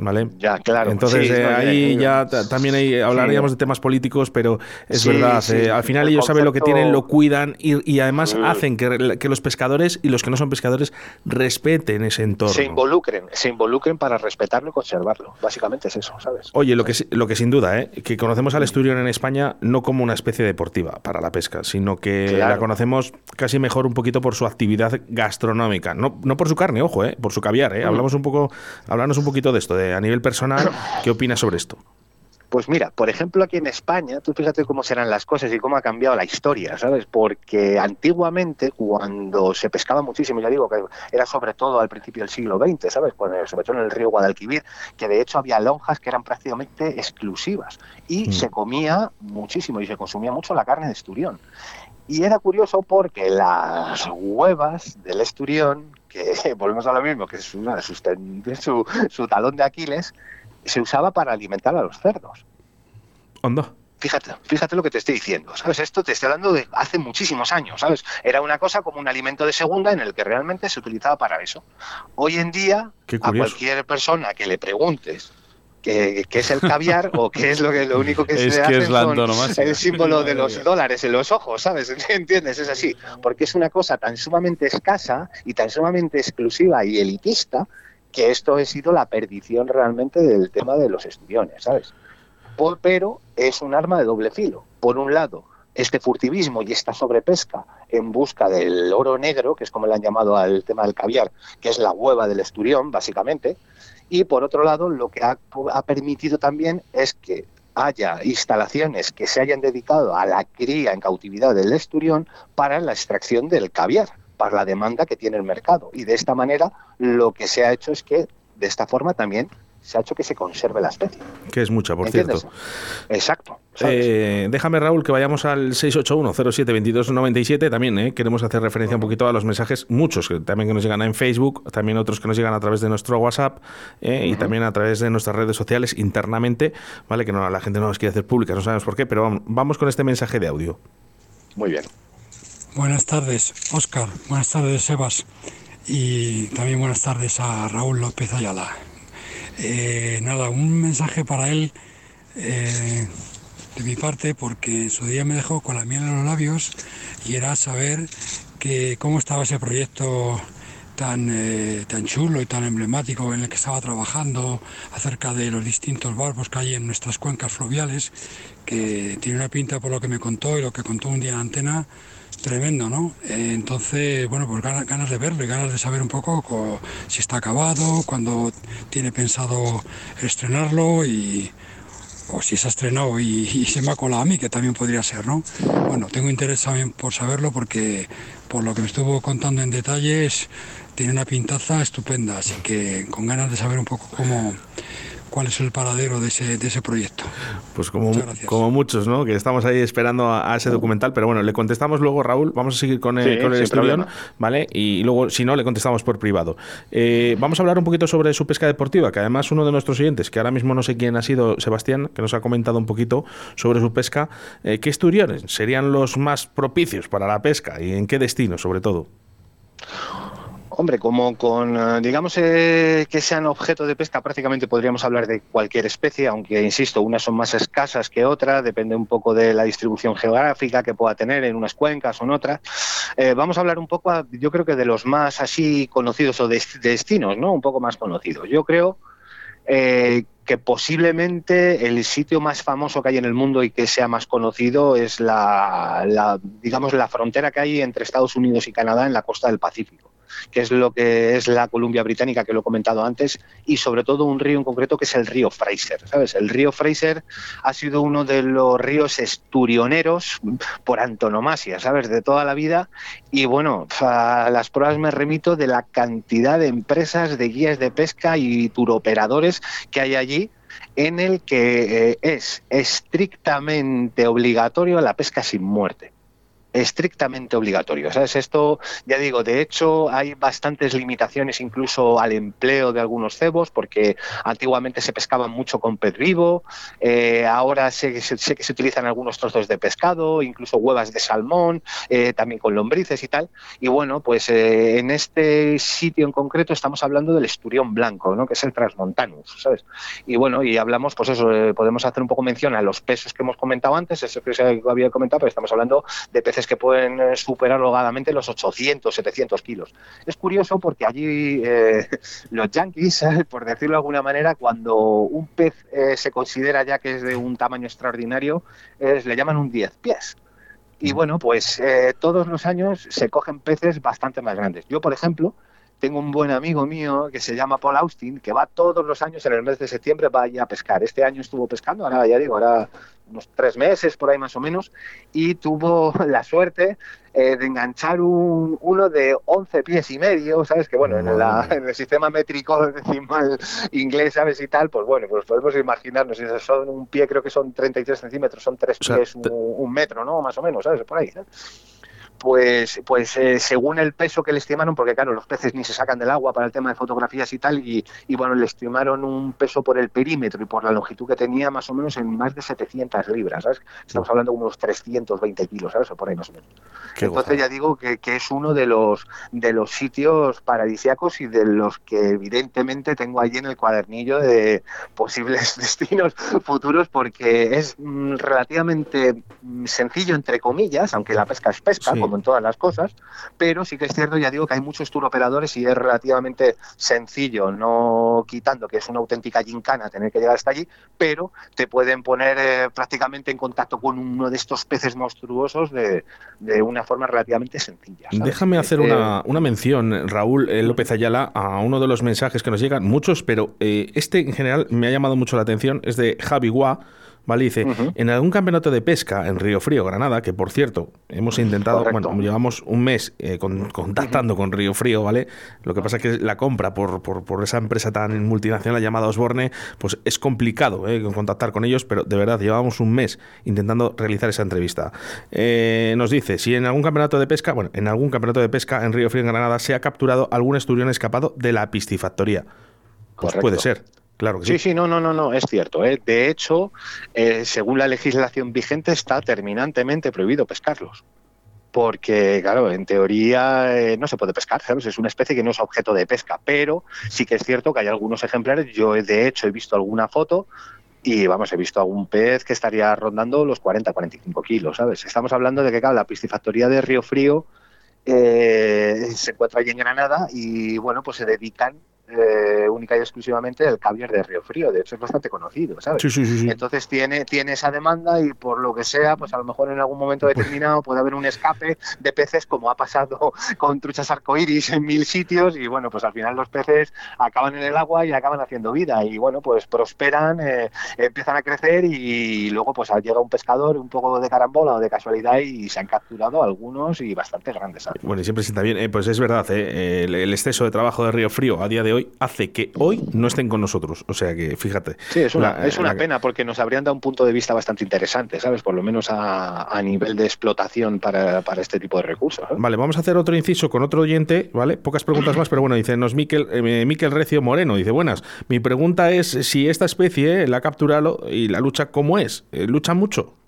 ¿Vale? Ya, claro. Entonces eh, ahí ya también hay, hablaríamos de temas políticos, pero es verdad, eh, al final ellos saben lo que tienen, lo cuidan y, además mm. hacen que, que, los pescadores y los que no son pescadores respeten ese entorno. Se involucren, se involucren para respetarlo y conservarlo. Básicamente es eso, ¿sabes? Oye, lo que, lo que sin duda, ¿eh? que conocemos al esturión en España no como una especie deportiva para la pesca, sino que la conocemos casi mejor un poquito por su actividad gastronómica, no, no por su carne, ojo, ¿eh? por su caviar. ¿eh? Mm. Hablamos un poco, hablamos un poquito de esto, de a nivel personal, ¿qué opinas sobre esto? Pues mira, por ejemplo, aquí en España, tú fíjate cómo serán las cosas y cómo ha cambiado la historia, ¿sabes? Porque antiguamente, cuando se pescaba muchísimo, ya digo que era sobre todo al principio del siglo XX, ¿sabes? Cuando, sobre todo en el río Guadalquivir, que de hecho había lonjas que eran prácticamente exclusivas y mm. se comía muchísimo y se consumía mucho la carne de esturión. Y era curioso porque las huevas del esturión, que <laughs> volvemos a lo mismo, que es una, su, su, su talón de Aquiles, se usaba para alimentar a los cerdos. ¿Onda? Fíjate, fíjate lo que te estoy diciendo, ¿sabes? Esto te estoy hablando de hace muchísimos años, ¿sabes? Era una cosa como un alimento de segunda en el que realmente se utilizaba para eso. Hoy en día, a cualquier persona que le preguntes qué, es el caviar o qué es lo que lo único que <laughs> es se hace es el símbolo de los dólares en los ojos, ¿sabes? <laughs> ¿Entiendes? Es así, porque es una cosa tan sumamente escasa y tan sumamente exclusiva y elitista que esto ha sido la perdición realmente del tema de los estudiones, ¿sabes? pero es un arma de doble filo. Por un lado, este furtivismo y esta sobrepesca en busca del oro negro, que es como le han llamado al tema del caviar, que es la hueva del esturión, básicamente, y por otro lado, lo que ha, permitido también es que haya instalaciones que se hayan dedicado a la cría en cautividad del esturión para la extracción del caviar, para la demanda que tiene el mercado. Y de esta manera lo que se ha hecho es que de esta forma también se ha hecho que se conserve la especie. Que es mucha, por cierto. Exacto. Eh, déjame, Raúl, que vayamos al 681-07-2297. También eh, queremos hacer referencia un poquito a los mensajes, muchos que también que nos llegan en Facebook, también otros que nos llegan a través de nuestro WhatsApp eh, y también a través de nuestras redes sociales internamente, ¿vale? Que no, la gente no nos quiere hacer públicas, no sabemos por qué, pero vamos, vamos con este mensaje de audio. Muy bien. Buenas tardes, Oscar. Buenas tardes, Sebas. Y también buenas tardes a Raúl López Ayala. Eh, nada, un mensaje para él eh, de mi parte, porque su día me dejó con la miel en los labios y era saber que cómo estaba ese proyecto tan, eh, tan chulo y tan emblemático en el que estaba trabajando acerca de los distintos barbos que hay en nuestras cuencas fluviales, que tiene una pinta por lo que me contó y lo que contó un día en antena tremendo, ¿no? Eh, entonces, bueno, pues ganas, de verlo y ganas de saber un poco si está acabado, cuándo tiene pensado estrenarlo y o si se ha estrenado y, se me ha colado a mí, que también podría ser, ¿no? Bueno, tengo interés también por saberlo porque por lo que me estuvo contando en detalles, tiene una pintaza estupenda, así que con ganas de saber un poco cómo cuál es el paradero de ese, de ese proyecto. Pues como, como muchos, ¿no? Que estamos ahí esperando a, ese documental, pero bueno, le contestamos luego, Raúl, vamos a seguir con el, con el estudio, ¿vale? Y luego, si no, le contestamos por privado. Eh, vamos a hablar un poquito sobre su pesca deportiva, que además uno de nuestros oyentes, que ahora mismo no sé quién ha sido, Sebastián, que nos ha comentado un poquito sobre su pesca, eh, ¿qué esturiones serían los más propicios para la pesca y en qué destino, sobre todo? Hombre, como con, eh, digamos, eh, que sean objeto de pesca, prácticamente podríamos hablar de cualquier especie, aunque, insisto, unas son más escasas que otras, depende un poco de la distribución geográfica que pueda tener en unas cuencas o en otras. Eh, vamos a hablar un poco, yo creo que de los más así conocidos o de destinos, ¿no? Un poco más conocidos. Yo creo que posiblemente el sitio más famoso que hay en el mundo y que sea más conocido es la, digamos, la frontera que hay entre Estados Unidos y Canadá en la costa del Pacífico que es lo que es la Columbia Británica, que lo he comentado antes, y sobre todo un río en concreto que es el río Fraser. ¿sabes? El río Fraser ha sido uno de los ríos esturioneros por antonomasia, ¿sabes? De toda la vida. Y bueno, a las pruebas me remito de la cantidad de empresas, de guías de pesca y turoperadores que hay allí en el que eh, es estrictamente obligatorio la pesca sin muerte estrictamente obligatorio. ¿sabes? Esto, ya digo, de hecho hay bastantes limitaciones incluso al empleo de algunos cebos, porque antiguamente se pescaban mucho con pez vivo, eh, ahora sé, que se utilizan algunos trozos de pescado, incluso huevas de salmón, eh, también con lombrices y tal. Y bueno, pues eh, en este sitio en concreto estamos hablando del esturión blanco, ¿no? que es el Transmontanus, ¿sabes? Y bueno, y hablamos, pues eso, podemos hacer un poco mención a los pesos que hemos comentado antes, eso que había comentado, pero estamos hablando de peces que pueden eh, superar holgadamente los 800, 700 kilos. Es curioso porque allí eh, <laughs> los yankees, <laughs> por decirlo de alguna manera, cuando un pez eh, se considera ya que es de un tamaño extraordinario, le llaman un 10 pies. Y mm. bueno, pues todos los años se cogen peces bastante más grandes. Yo, por ejemplo, tengo un buen amigo mío que se llama Paul Austin, que va todos los años en el mes de septiembre, va a pescar. Este año estuvo pescando, ahora ya digo, ahora unos tres meses por ahí más o menos, y tuvo <laughs> la suerte eh, de enganchar un, uno de 11 pies y medio, ¿sabes? Que bueno, en, el sistema métrico <laughs> decimal inglés, ¿sabes? Y tal, pues bueno, pues podemos imaginarnos, si son un pie, creo que son 33 centímetros, son tres pies, un, metro, ¿no? Más o menos, ¿sabes? Por ahí, pues, pues eh, según el peso que le estimaron, porque claro, los peces ni se sacan del agua para el tema de fotografías y tal, y, bueno, le estimaron un peso por el perímetro y por la longitud que tenía más o menos en más de 700 libras, ¿sabes? Estamos hablando de unos 320 kilos, ¿sabes? O por ahí más o menos. Entonces ya digo que, que, es uno de los, de los sitios paradisiacos y de los que evidentemente tengo allí en el cuadernillo de posibles <laughs> destinos futuros porque es mm, relativamente mm, sencillo, entre comillas, aunque la pesca es pesca, como en todas las cosas, pero sí que es cierto, ya digo, que hay muchos tour operadores y es relativamente sencillo, no quitando que es una auténtica gincana tener que llegar hasta allí, pero te pueden poner eh, prácticamente en contacto con uno de estos peces monstruosos de, una forma relativamente sencilla. Déjame hacer una, una, mención, Raúl eh, López Ayala, a uno de los mensajes que nos llegan, muchos, pero eh, este en general me ha llamado mucho la atención, es de Javi Gua ¿vale? Dice, en algún campeonato de pesca en Río Frío, Granada, que por cierto, hemos intentado, bueno, llevamos un mes eh, contactando con Río Frío, ¿vale? Lo que pasa es que la compra por, por, esa empresa tan multinacional llamada Osborne, pues es complicado ¿eh? contactar con ellos, pero de verdad, llevamos un mes intentando realizar esa entrevista. Eh, nos dice, si en algún campeonato de pesca, bueno, en algún campeonato de pesca en Río Frío, en Granada, se ha capturado algún esturión escapado de la piscifactoría. Pues puede ser. Claro sí. sí. no, no, no, no, es cierto. ¿eh? De hecho, eh, según la legislación vigente, está terminantemente prohibido pescarlos. Porque, claro, en teoría eh, no se puede pescar, ¿sabes? Es una especie que no es objeto de pesca, pero sí que es cierto que hay algunos ejemplares. Yo, de hecho, he visto alguna foto y vamos, he visto algún pez que estaría rondando los 40, 45 kilos, ¿sabes? Estamos hablando de que, claro, la piscifactoría de Río Frío se encuentra allí en Granada y, bueno, pues se dedican eh, única y exclusivamente el caviar de Río Frío. De hecho, es bastante conocido, ¿sabes? Entonces tiene, tiene esa demanda y por lo que sea, pues a lo mejor en algún momento pues determinado puede haber un escape de peces, como ha pasado con truchas arcoíris en mil sitios. Y bueno, pues al final los peces acaban en el agua y acaban haciendo vida. Y bueno, pues prosperan, eh, empiezan a crecer y luego pues llega un pescador un poco de carambola o de casualidad y se han capturado algunos y bastante grandes. Bueno, y siempre sienta bien. Eh, pues es verdad, el exceso de trabajo de Río Frío a día de hoy hace que hoy no estén con nosotros. O sea que, fíjate. Sí, es una, es una pena porque nos habrían dado un punto de vista bastante interesante, ¿sabes? Por lo menos a, nivel de explotación para, este tipo de recursos. Vale, vamos a hacer otro inciso con otro oyente, ¿vale? Pocas preguntas más, pero bueno, dice, nos Miquel, eh, Miquel Recio Moreno, dice, buenas, mi pregunta es si esta especie la ha capturado y la lucha cómo es. ¿Lucha mucho?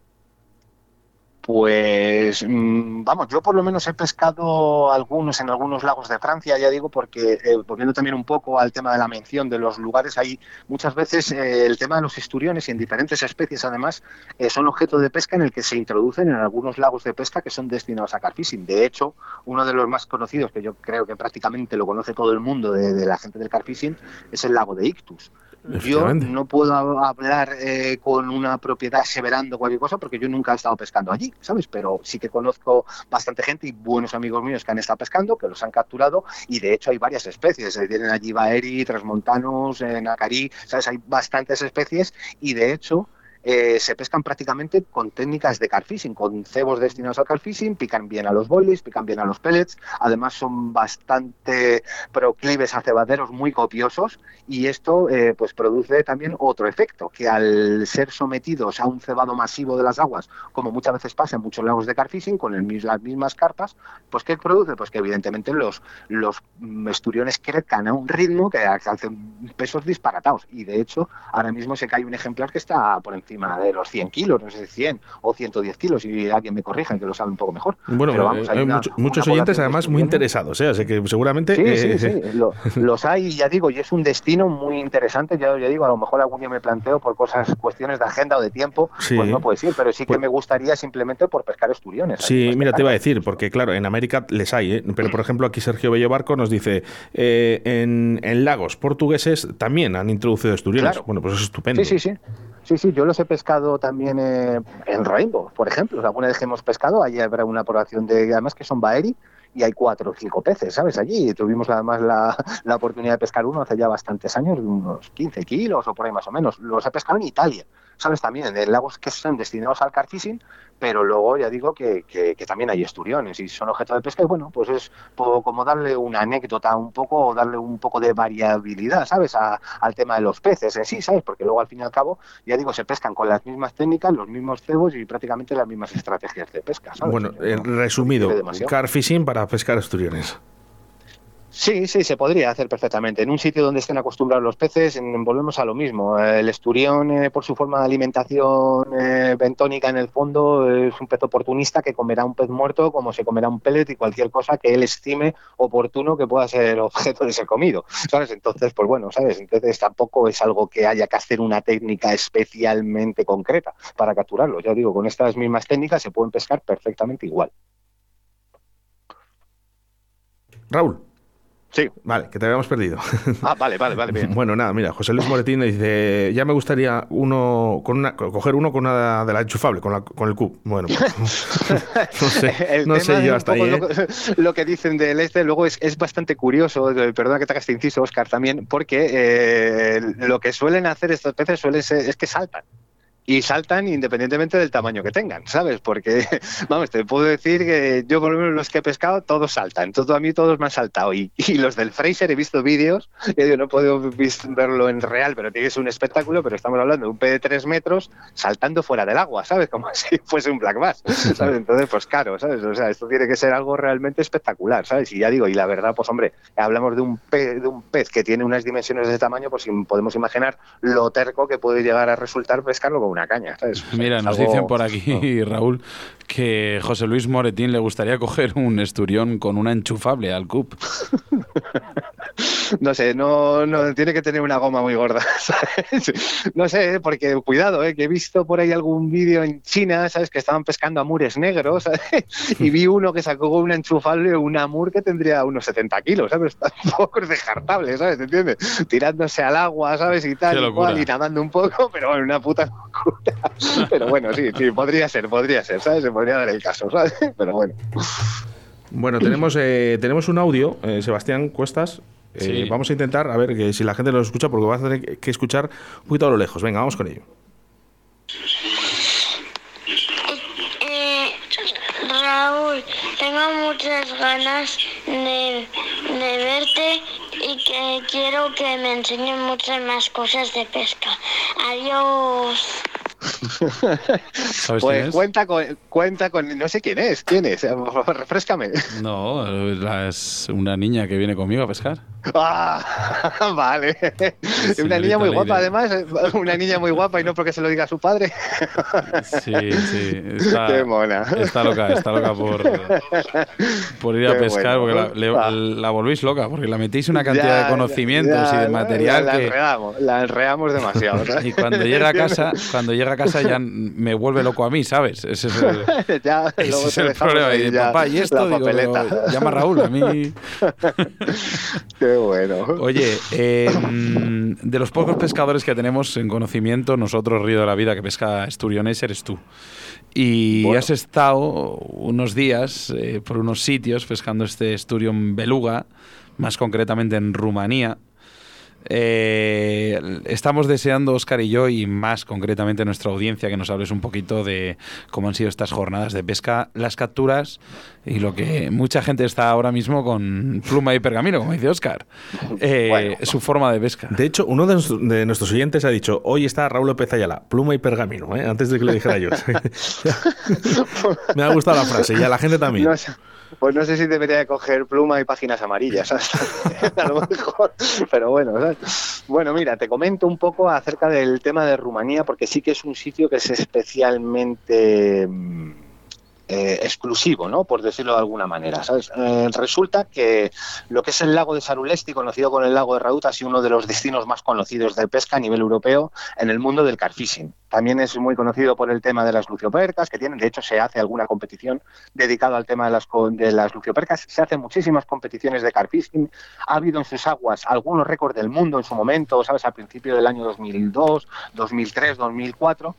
Pues mm, vamos, yo por lo menos he pescado algunos en algunos lagos de Francia, ya digo, porque eh, volviendo también un poco al tema de la mención de los lugares, hay muchas veces eh, el tema de los esturiones y en diferentes especies además eh, son objeto de pesca en el que se introducen en algunos lagos de pesca que son destinados a carfishing. De hecho, uno de los más conocidos, que yo creo que prácticamente lo conoce todo el mundo de, de la gente del carfishing, es el lago de Ictus. Yo no puedo hablar eh, con una propiedad aseverando cualquier cosa porque yo nunca he estado pescando allí, ¿sabes? Pero sí que conozco bastante gente y buenos amigos míos que han estado pescando, que los han capturado y de hecho hay varias especies. Tienen allí baeri, transmontanos, eh, nacarí, ¿sabes? Hay bastantes especies y de hecho eh, se pescan prácticamente con técnicas de carfishing, con cebos destinados al carfishing, pican bien a los boilies, pican bien a los pellets, además son bastante proclives a cebaderos muy copiosos y esto eh, pues produce también otro efecto, que al ser sometidos a un cebado masivo de las aguas, como muchas veces pasa en muchos lagos de carfishing, con el, las mismas carpas, pues ¿qué produce? Pues que evidentemente los, los esturiones crezcan a un ritmo que alcancen pesos disparatados y de hecho ahora mismo se cae un ejemplar que está por encima de los 100 kilos, no sé, 100 o 100 kilos, y alguien me corrija, que lo sabe un poco mejor. Bueno, eh, hay, muchos oyentes además muy interesados, ¿eh? así que seguramente... Sí, sí, eh, sí, <laughs> los hay, ya digo, y es un destino muy interesante, ya, ya digo, a lo mejor algún día me planteo por cosas, cuestiones de agenda o de tiempo, pues no puede ser, pero sí que pues me gustaría simplemente por pescar esturiones. Sí, mira, te iba a decir, porque claro, en América les hay, ¿eh? pero por ejemplo aquí Sergio Bello Barco nos dice, en, lagos portugueses también han introducido esturiones. Bueno, pues es estupendo. Sí, sí, sí. Sí, sí, yo los he pescado también eh, en Rainbow, por ejemplo. alguna vez que hemos pescado, ahí habrá una población de, además que son baeri, y hay cuatro o cinco peces, ¿sabes? Allí tuvimos además la, <laughs> la, oportunidad de pescar uno hace ya bastantes años, unos 15 kilos o por ahí más o menos. Los he pescado en Italia, ¿sabes? También en lagos que son destinados al carfishing, pero luego ya digo que, que, también hay esturiones y son objeto de pesca y bueno, pues es como darle una anécdota un poco o darle un poco de variabilidad, ¿sabes? al tema de los peces en sí, ¿sabes? Porque luego al fin y al cabo, ya digo, se pescan con las mismas técnicas, los mismos cebos y prácticamente las mismas estrategias de pesca, ¿sabes? Bueno, resumido, carfishing para pescar esturiones. Sí, sí, se podría hacer perfectamente. En un sitio donde estén acostumbrados los peces, volvemos a lo mismo. El esturión, eh, por su forma de alimentación eh, bentónica en el fondo, es un pez oportunista que comerá un pez muerto como se comerá un pellet y cualquier cosa que él estime oportuno que pueda ser <laughs> objeto de ser comido. ¿Sabes? Entonces, pues bueno, ¿sabes? Entonces tampoco es algo que haya que hacer una técnica especialmente concreta para capturarlo. Ya digo, con estas mismas técnicas se pueden pescar perfectamente igual. Raúl. Sí. Vale, que te habíamos perdido. <laughs> Ah, vale, vale, vale, bien. Bueno, nada, mira, José Luis Moretín dice, ya me gustaría uno con una, coger uno con una de la enchufable, con, la, con el CUB. Bueno, <laughs> no sé, no sé yo hasta ahí. Lo, ¿eh? lo, que dicen del este luego es, es bastante curioso, eh, perdona que te hagas este inciso, Oscar, también, porque eh, lo que suelen hacer estos peces suele ser, es que saltan y saltan independientemente del tamaño que tengan, ¿sabes? Porque, <laughs> vamos, te puedo decir que yo por lo menos los que he pescado, todos saltan, todo a mí todos me han saltado. Y, <laughs> los del Fraser he visto vídeos, <laughs> yo no puedo verlo en real, pero tiene que ser un espectáculo, pero estamos hablando de un pez de tres metros saltando fuera del agua, ¿sabes? Como si fuese un black bass, ¿sabes? Entonces, pues claro, ¿sabes? O sea, esto tiene que ser algo realmente espectacular, ¿sabes? Y ya digo, y la verdad, pues hombre, hablamos de un pez, de un pez que tiene unas dimensiones de ese tamaño, pues podemos imaginar lo terco que puede llegar a resultar pescarlo con una caña. Mira, nos dicen por aquí, <laughs> Raúl, que José Luis Moretín le gustaría coger un esturión con una enchufable al CUP. <laughs> <laughs> no sé, no, no tiene que tener una goma muy gorda. <laughs> No sé, porque cuidado, ¿eh? que he visto por ahí algún vídeo en China, ¿sabes? Que estaban pescando amures negros, <laughs> Y vi uno que sacó con una enchufable un amur que tendría unos 70 kilos, ¿sabes? Tampoco es descartable, ¿sabes? ¿Entiendes? Tirándose al agua, ¿sabes? Y tal, y, y nadando un poco, pero bueno, una puta locura. Pero bueno, sí, sí, podría ser, podría ser, ¿sabes? Se podría dar el caso, ¿sabes? Pero bueno. Bueno, tenemos, eh, tenemos un audio, eh, Sebastián Cuestas, eh, vamos a intentar, a ver que si la gente lo escucha, porque va a tener que escuchar un poquito a lo lejos. Venga, vamos con ello. Eh, Raúl, tengo muchas ganas de, de verte y que quiero que me enseñen muchas más cosas de pesca. Adiós. <laughs> ¿Sabes pues quién es? cuenta con, cuenta con, no sé quién es, quién es, <laughs> refrescame. No, la- es una niña que viene conmigo a pescar. Ah, <laughs> vale. una Señorita niña muy guapa, Leire. además, eh, una niña muy guapa y no porque se lo diga a su padre. Sí, sí. Está, Qué mona. Está loca, está loca por, por ir a Qué pescar, bueno. porque la, le- Ah. la volvéis loca, porque la metéis una cantidad Ya, de conocimientos ya, y de material la, que... enredamos, la enredamos demasiado. Y cuando llega a casa, cuando llega a casa ya me vuelve loco a mí, ¿sabes? Ese es el, <laughs> ya, <laughs> ese luego es te el dejamos problema. ahí Y de ya papá, ¿y esto? Digo, llama a Raúl, a mí... <laughs> Qué bueno. Oye, eh, mm, de los pocos pescadores que tenemos en conocimiento, nosotros, Río de la Vida, que pesca esturiones, eres tú. Y Bueno. has estado unos días eh, por unos sitios pescando este esturión beluga, más concretamente en Rumanía. Eh, estamos deseando, Oscar y yo, y más concretamente nuestra audiencia, que nos hables un poquito de cómo han sido estas jornadas de pesca, las capturas y lo que mucha gente está ahora mismo con pluma y pergamino, como dice Oscar, eh, Bueno. su forma de pesca. De hecho, uno de, nuestros- de nuestros oyentes ha dicho, hoy está Raúl López Ayala, pluma y pergamino, ¿eh? antes de que lo dijera yo. <laughs> <laughs> Me ha gustado la frase y a la gente también. No pues no sé si debería de coger pluma y páginas amarillas, <laughs> a lo mejor, pero bueno, ¿sabes? Bueno, mira, te comento un poco acerca del tema de Rumanía, porque sí que es un sitio que es especialmente mm, eh, exclusivo, ¿no? Por decirlo de alguna manera, ¿sabes? Eh, resulta que lo que es el lago de Sarulesti, conocido como el lago de Raut, ha sido uno de los destinos más conocidos de pesca a nivel europeo en el mundo del carfishing. También es muy conocido por el tema de las luciopercas, que tienen, de hecho, se hace alguna competición dedicada al tema de las, luciopercas. Se hacen muchísimas competiciones de carfishing. Ha habido en sus aguas algunos récords del mundo en su momento, ¿sabes? Al principio del año 2002, 2003, 2004.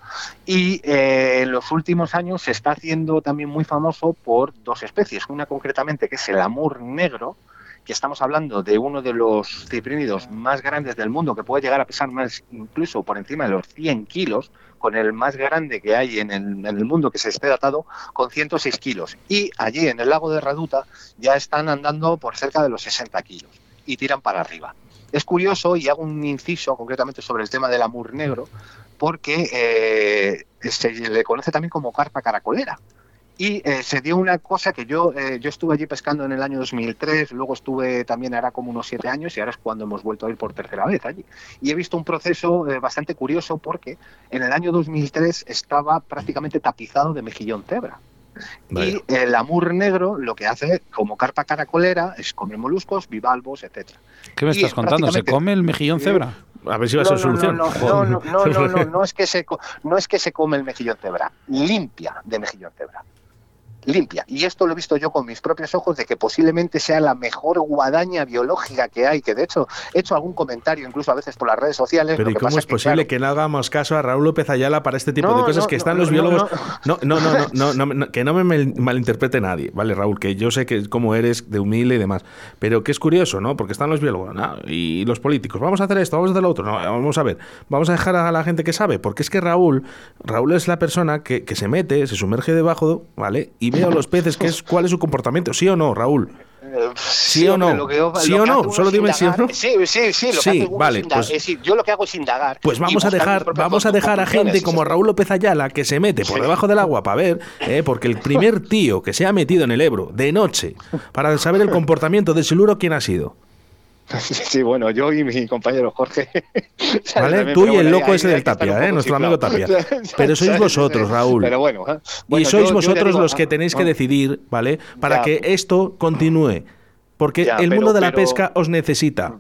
Y eh, en los últimos años se está haciendo también muy famoso por dos especies. Una concretamente que es el amur negro, que estamos hablando de uno de los ciprínidos más grandes del mundo, que puede llegar a pesar más incluso por encima de los 100 kilos, con el más grande que hay en el, en el mundo que se esté datado, con 106 kilos. Y allí en el lago de Raduta ya están andando por cerca de los 60 kilos y tiran para arriba. Es curioso, y hago un inciso concretamente sobre el tema del amur negro, porque eh, se le conoce también como carpa caracolera. Y eh, se dio una cosa que yo, eh, yo estuve allí pescando en el año 2003, luego estuve también ahora como unos siete años y ahora es cuando hemos vuelto a ir por tercera vez allí. Y he visto un proceso eh, bastante curioso porque en el año 2003 estaba prácticamente tapizado de mejillón cebra. Y el amur negro lo que hace como carpa caracolera es comer moluscos, bivalvos, etcétera. ¿Qué me y estás contando? ¿Se come el mejillón cebra? A ver si va a ser no, solución. No, no, no, no, no, no, no, <laughs> no es que se no es que se come el mejillón cebra, limpia de mejillón cebra. Limpia. Y esto lo he visto yo con mis propios ojos de que posiblemente sea la mejor guadaña biológica que hay, que de hecho he hecho algún comentario incluso a veces por las redes sociales. Pero ¿y cómo es posible que no hagamos caso a Raúl López Ayala para este tipo de cosas que están los biólogos? No, no, no, no, no, no, no, que no me mal- malinterprete nadie, ¿vale, Raúl? Que yo sé que cómo eres de humilde y demás. Pero que es curioso, ¿no? Porque están los biólogos y los políticos. Vamos a hacer esto, vamos a hacer lo otro. No, vamos a ver. Vamos a dejar a la gente que sabe. Porque es que Raúl, Raúl es la persona que, que se mete, se sumerge debajo, ¿vale? Y a los peces que es, cuál es su comportamiento. ¿Sí o no, Raúl? ¿Sí o no? lo que yo- ¿Sí lo o no? Solo dime sí o no. Sí, sí, sí. Lo que Sí, hace vale, es pues- Es decir, yo lo que hago es indagar. Pues vamos a dejar, vamos a dejar a gente como. Raúl López Ayala que se mete por Sí. debajo del agua para ver, eh, porque el primer tío que se ha metido en el Ebro de noche para saber el comportamiento del siluro, ¿quién ha sido? <laughs> Sí, sí, bueno, yo y mi compañero Jorge. <laughs> ¿Vale? Tú pero y el loco ahí- ese ahí del Tapia, ¿eh? Nuestro amigo Tapia. <laughs> Pero sois vosotros, Raúl. Pero bueno, ¿eh? y Bueno, sois yo- yo vosotros ya digo, los que tenéis que decidir, ¿vale? Para Ya. que esto continúe. Porque Ya, el pero- mundo de la pero- pesca os necesita.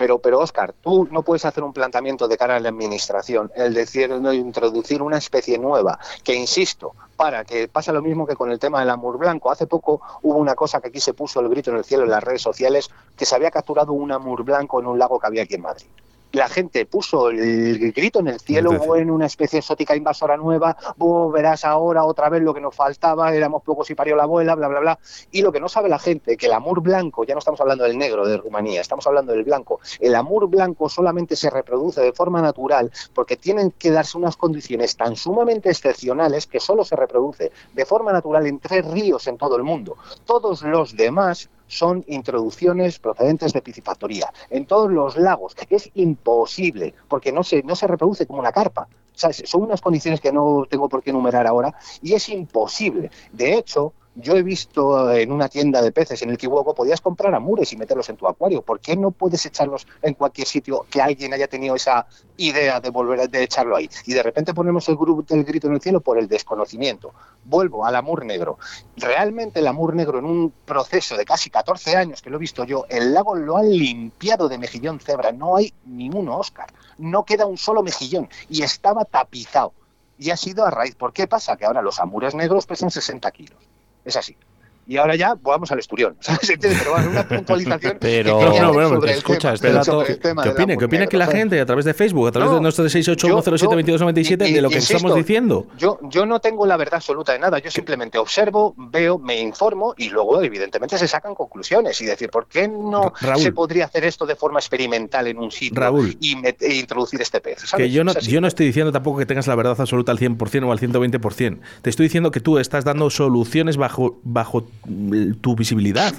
Pero, pero Oscar, tú no puedes hacer un planteamiento de cara a la administración, el decir, no, introducir una especie nueva, que insisto, para que pasa lo mismo que con el tema del amur blanco. Hace poco hubo una cosa que aquí se puso el grito en el cielo en las redes sociales, que se había capturado un amur blanco en un lago que había aquí en Madrid. La gente puso el grito en el cielo, Entonces- bueno, una especie exótica invasora nueva, "Buh, verás ahora otra vez lo que nos faltaba, éramos pocos y parió la abuela, bla, bla, bla. Y lo que no sabe la gente, que el amur blanco, ya no estamos hablando del negro de Rumanía, estamos hablando del blanco. El amur blanco solamente se reproduce de forma natural porque tienen que darse unas condiciones tan sumamente excepcionales que solo se reproduce de forma natural en tres ríos en todo el mundo. Todos los demás son introducciones procedentes de piscifactoría en todos los lagos. Es imposible porque no se, no se reproduce como una carpa Son unas condiciones que no tengo por qué enumerar ahora y es imposible. De hecho, yo he visto en una tienda de peces en el Kiwoko podías comprar amures y meterlos en tu acuario. ¿Por qué no puedes echarlos en cualquier sitio que alguien haya tenido esa idea de volver a echarlo ahí? Y de repente ponemos el, el grito en el cielo por el desconocimiento. Vuelvo al amur negro. Realmente el amur negro en un proceso de casi 14 años que lo he visto yo, el lago lo han limpiado de mejillón cebra. No hay ninguno, Oscar. No queda un solo mejillón y estaba tapizado. Y ha sido a raíz. ¿Por qué pasa? Que ahora los amures negros pesan 60 kilos. Es así. Y ahora ya vamos al esturión. <laughs> ¿sabes? Pero bueno, una puntualización. <laughs> Pero, no, bueno, escucha, este dato. ¿Qué opina? ¿Qué opina que la gente, a través de Facebook, a través de nuestro 681072297, de lo que estamos diciendo? Yo, yo no tengo la verdad absoluta de nada. Yo simplemente observo, veo, me informo y luego, evidentemente, se sacan conclusiones. Y decir, ¿por qué no se podría hacer esto de forma experimental en un sitio Raúl, y e introducir este pez? Que yo no, yo no estoy diciendo tampoco que tengas la verdad absoluta al 100% o al 120%. Te estoy diciendo que tú estás dando soluciones bajo, bajo tu visibilidad.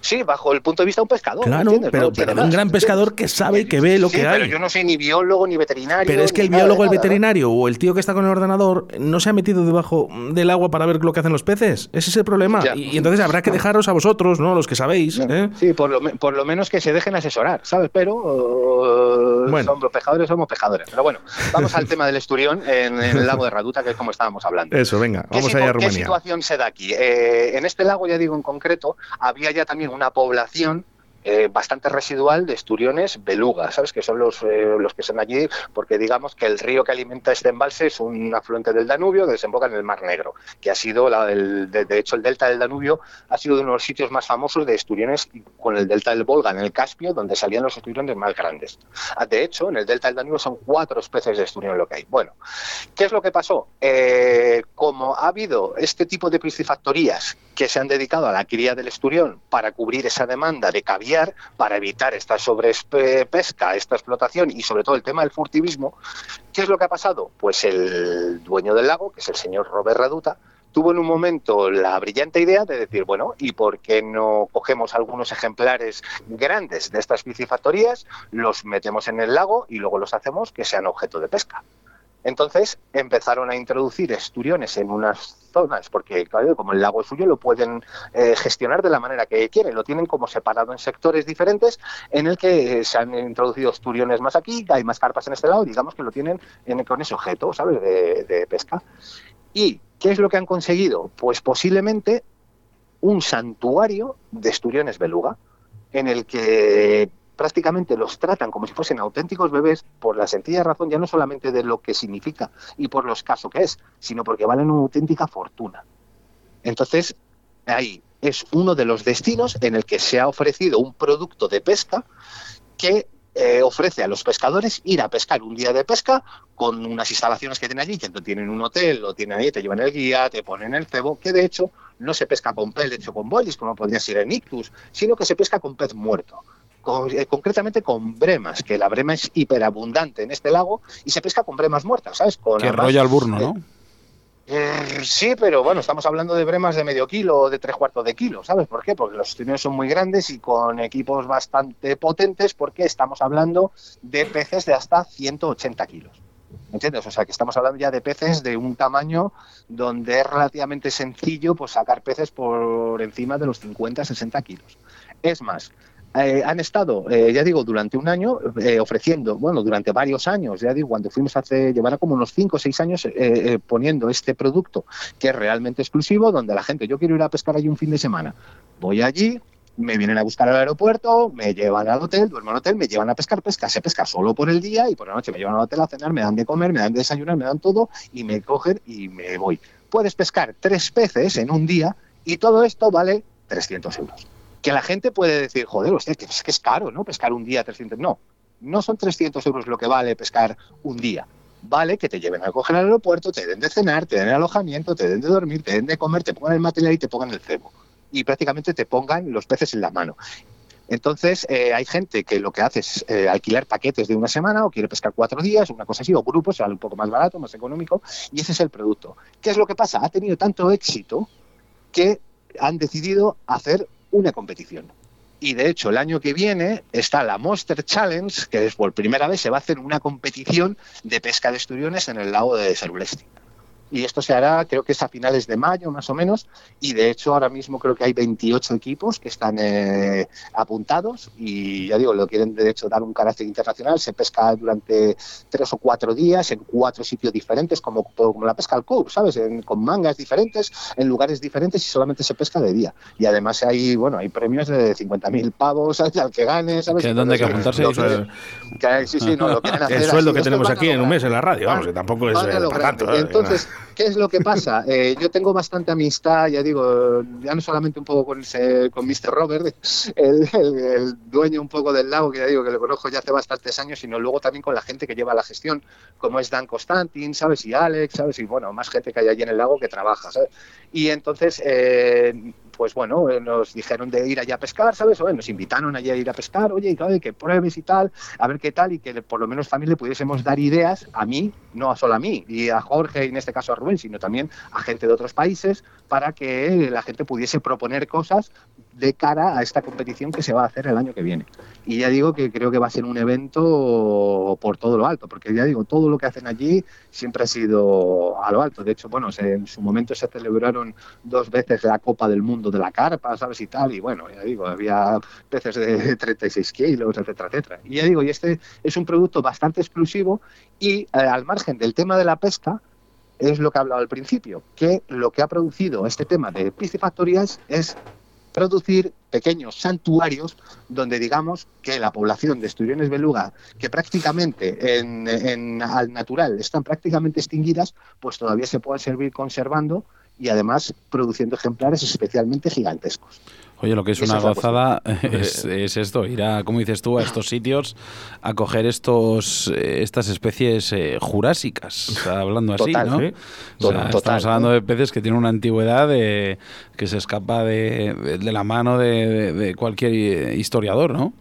sí, bajo el punto de vista de un pescador. Claro, pero, un gran pescador que sabe, que ve lo que hay. Pero yo no soy ni biólogo ni veterinario. Pero es que el biólogo, el veterinario o el tío que está con el ordenador no se ha metido debajo del agua para ver lo que hacen los peces. Ese es el problema. Y, entonces habrá que dejaros a vosotros, ¿no? Los que sabéis. ¿eh? Sí, por lo, por lo, menos que se dejen asesorar, ¿sabes? Pero uh, bueno. somos pescadores, somos pescadores. Pero bueno, vamos al tema del esturión en, el lago de Raduta, que es como estábamos hablando. Eso, venga, vamos allá a Rumanía. ¿Qué situación se da aquí? Eh, en este lago, ya digo, en concreto, había ya también una población eh, bastante residual de esturiones beluga, ¿sabes? Que son los, eh, los que son allí, porque digamos que el río que alimenta este embalse es un afluente del Danubio que desemboca en el Mar Negro, que ha sido, la, el, de, hecho, el delta del Danubio ha sido uno de los sitios más famosos de esturiones con el delta del Volga, en el Caspio, donde salían los esturiones más grandes. Ah, de hecho, en el delta del Danubio son cuatro especies de esturión lo que hay. Bueno, ¿qué es lo que pasó? Eh, como ha habido este tipo de piscifactorías que se han dedicado a la cría del esturión para cubrir esa demanda de caviar, para evitar esta sobrepesca, esta explotación y sobre todo el tema del furtivismo. ¿Qué es lo que ha pasado? Pues el dueño del lago, que es el señor Robert Raduta, tuvo en un momento la brillante idea de decir, bueno, ¿y por qué no cogemos algunos ejemplares grandes de estas piscifactorías, los metemos en el lago y luego los hacemos que sean objeto de pesca? Entonces empezaron a introducir esturiones en unas zonas, porque claro, como el lago es suyo, lo pueden eh, gestionar de la manera que quieren, lo tienen como separado en sectores diferentes, en el que se han introducido esturiones más aquí, hay más carpas en este lado, digamos que lo tienen con ese objeto, ¿sabes?, de pesca. ¿Y qué es lo que han conseguido? Pues posiblemente un santuario de esturiones beluga, en el que prácticamente los tratan como si fuesen auténticos bebés por la sencilla razón ya no solamente de lo que significa y por lo escaso que es, sino porque valen una auténtica fortuna. Entonces, ahí es uno de los destinos en el que se ha ofrecido un producto de pesca que eh, ofrece a los pescadores ir a pescar un día de pesca con unas instalaciones que tienen allí, que tienen un hotel, lo tienen ahí, te llevan el guía, te ponen el cebo, que de hecho no se pesca con pez hecho con bolis, como podría ser en ictus, sino que se pesca con pez muerto. Eh, concretamente con bremas, que la brema es hiperabundante en este lago y se pesca con bremas muertas, ¿sabes? Con que rollo al burno, ¿no? Eh, sí, pero bueno, estamos hablando de bremas de medio kilo o de tres cuartos de kilo, ¿sabes por qué? Porque los estudios son muy grandes y con equipos bastante potentes porque estamos hablando de peces de hasta 180 kilos. ¿Entiendes? O sea, que estamos hablando ya de peces de un tamaño donde es relativamente sencillo pues, sacar peces por encima de los 50, 60 kilos. Es más, eh, han estado, eh, ya digo, durante un año eh, ofreciendo, bueno, durante varios años, ya digo, cuando fuimos hace, llevará como unos 5 o 6 años poniendo este producto que es realmente exclusivo, donde la gente, yo quiero ir a pescar allí un fin de semana, voy allí, me vienen a buscar al aeropuerto, me llevan al hotel, duermo en el hotel, me llevan a pescar, pesca, se pesca solo por el día y por la noche me llevan al hotel a cenar, me dan de comer, me dan de desayunar, me dan todo y me cogen y me voy. Puedes pescar tres peces en un día y todo esto vale 300 euros que la gente puede decir, joder, usted, que es que es caro, ¿no? Pescar un día 300. No, no son 300 euros lo que vale pescar un día. Vale que te lleven a coger al aeropuerto, te den de cenar, te den alojamiento, te den de dormir, te den de comer, te pongan el material y te pongan el cebo. Y prácticamente te pongan los peces en la mano. Entonces, eh, hay gente que lo que hace es eh, alquilar paquetes de una semana o quiere pescar cuatro días, una cosa así, o grupos, sale un poco más barato, más económico, y ese es el producto. ¿Qué es lo que pasa? Ha tenido tanto éxito que han decidido hacer una competición. y de hecho el año que viene está la Monster Challenge, que es por primera vez se va a hacer una competición de pesca de esturiones en el lago de Cerulesti y esto se hará creo que es a finales de mayo más o menos y de hecho ahora mismo creo que hay 28 equipos que están eh, apuntados y ya digo, lo quieren de hecho dar un carácter internacional, se pesca durante tres o cuatro días en cuatro sitios diferentes como, como la pesca al coop, ¿sabes? con mangas diferentes, en lugares diferentes y solamente se pesca de día y además hay, bueno, hay premios de 50.000 pavos <laughs> al que gane, ¿sabes? ¿Dónde hay que apuntarse? sí, sí, no, lo quieren <laughs> hacer El sueldo que tenemos aquí en un mes en la radio, vamos, que tampoco es para tanto. Entonces, ¿Qué es lo que pasa? <laughs> Eh, yo tengo bastante amistad, ya digo, ya no solamente un poco con, ese, con Mr. Robert, el, dueño un poco del lago, que ya digo que lo conozco ya hace bastantes años, sino luego también con la gente que lleva la gestión, como es Dan Constantin, ¿sabes? Y Alex, ¿sabes? Y bueno, más gente que hay allí en el lago que trabaja, ¿sabes? Y entonces, eh, pues bueno, eh, nos dijeron de ir allá a pescar, ¿sabes? O, nos invitaron allá a ir a pescar, oye, y que pruebes y tal, a ver qué tal, y que por lo menos también le pudiésemos dar ideas a mí, no solo a mí, y a Jorge, y en este caso a Rubén, sino también a gente de otros países, para que la gente pudiese proponer cosas de cara a esta competición que se va a hacer el año que viene. Y ya digo que creo que va a ser un evento por todo lo alto, porque ya digo, todo lo que hacen allí siempre ha sido a lo alto. De hecho, bueno, en su momento se celebraron dos veces la Copa del Mundo de la Carpa, ¿sabes? Y tal, y bueno, ya digo, había peces de <laughs> 36 kilos, etcétera, etcétera. Y ya digo, y este es un producto bastante exclusivo y eh, al margen del tema de la pesca, es lo que he hablado al principio, que lo que ha producido este tema de piscifactorías es producir pequeños santuarios donde digamos que la población de esturiones beluga, que prácticamente en, al natural están prácticamente extinguidas, pues todavía se puedan seguir conservando y además produciendo ejemplares especialmente gigantescos. Oye, lo que es una gozada <laughs> es, esto, ir a, como dices tú, a estos sitios a coger estos, eh, estas especies eh, jurásicas, hablando así, ¿no? estamos hablando de peces que tienen una antigüedad de, que se escapa de, la mano de cualquier historiador, ¿no?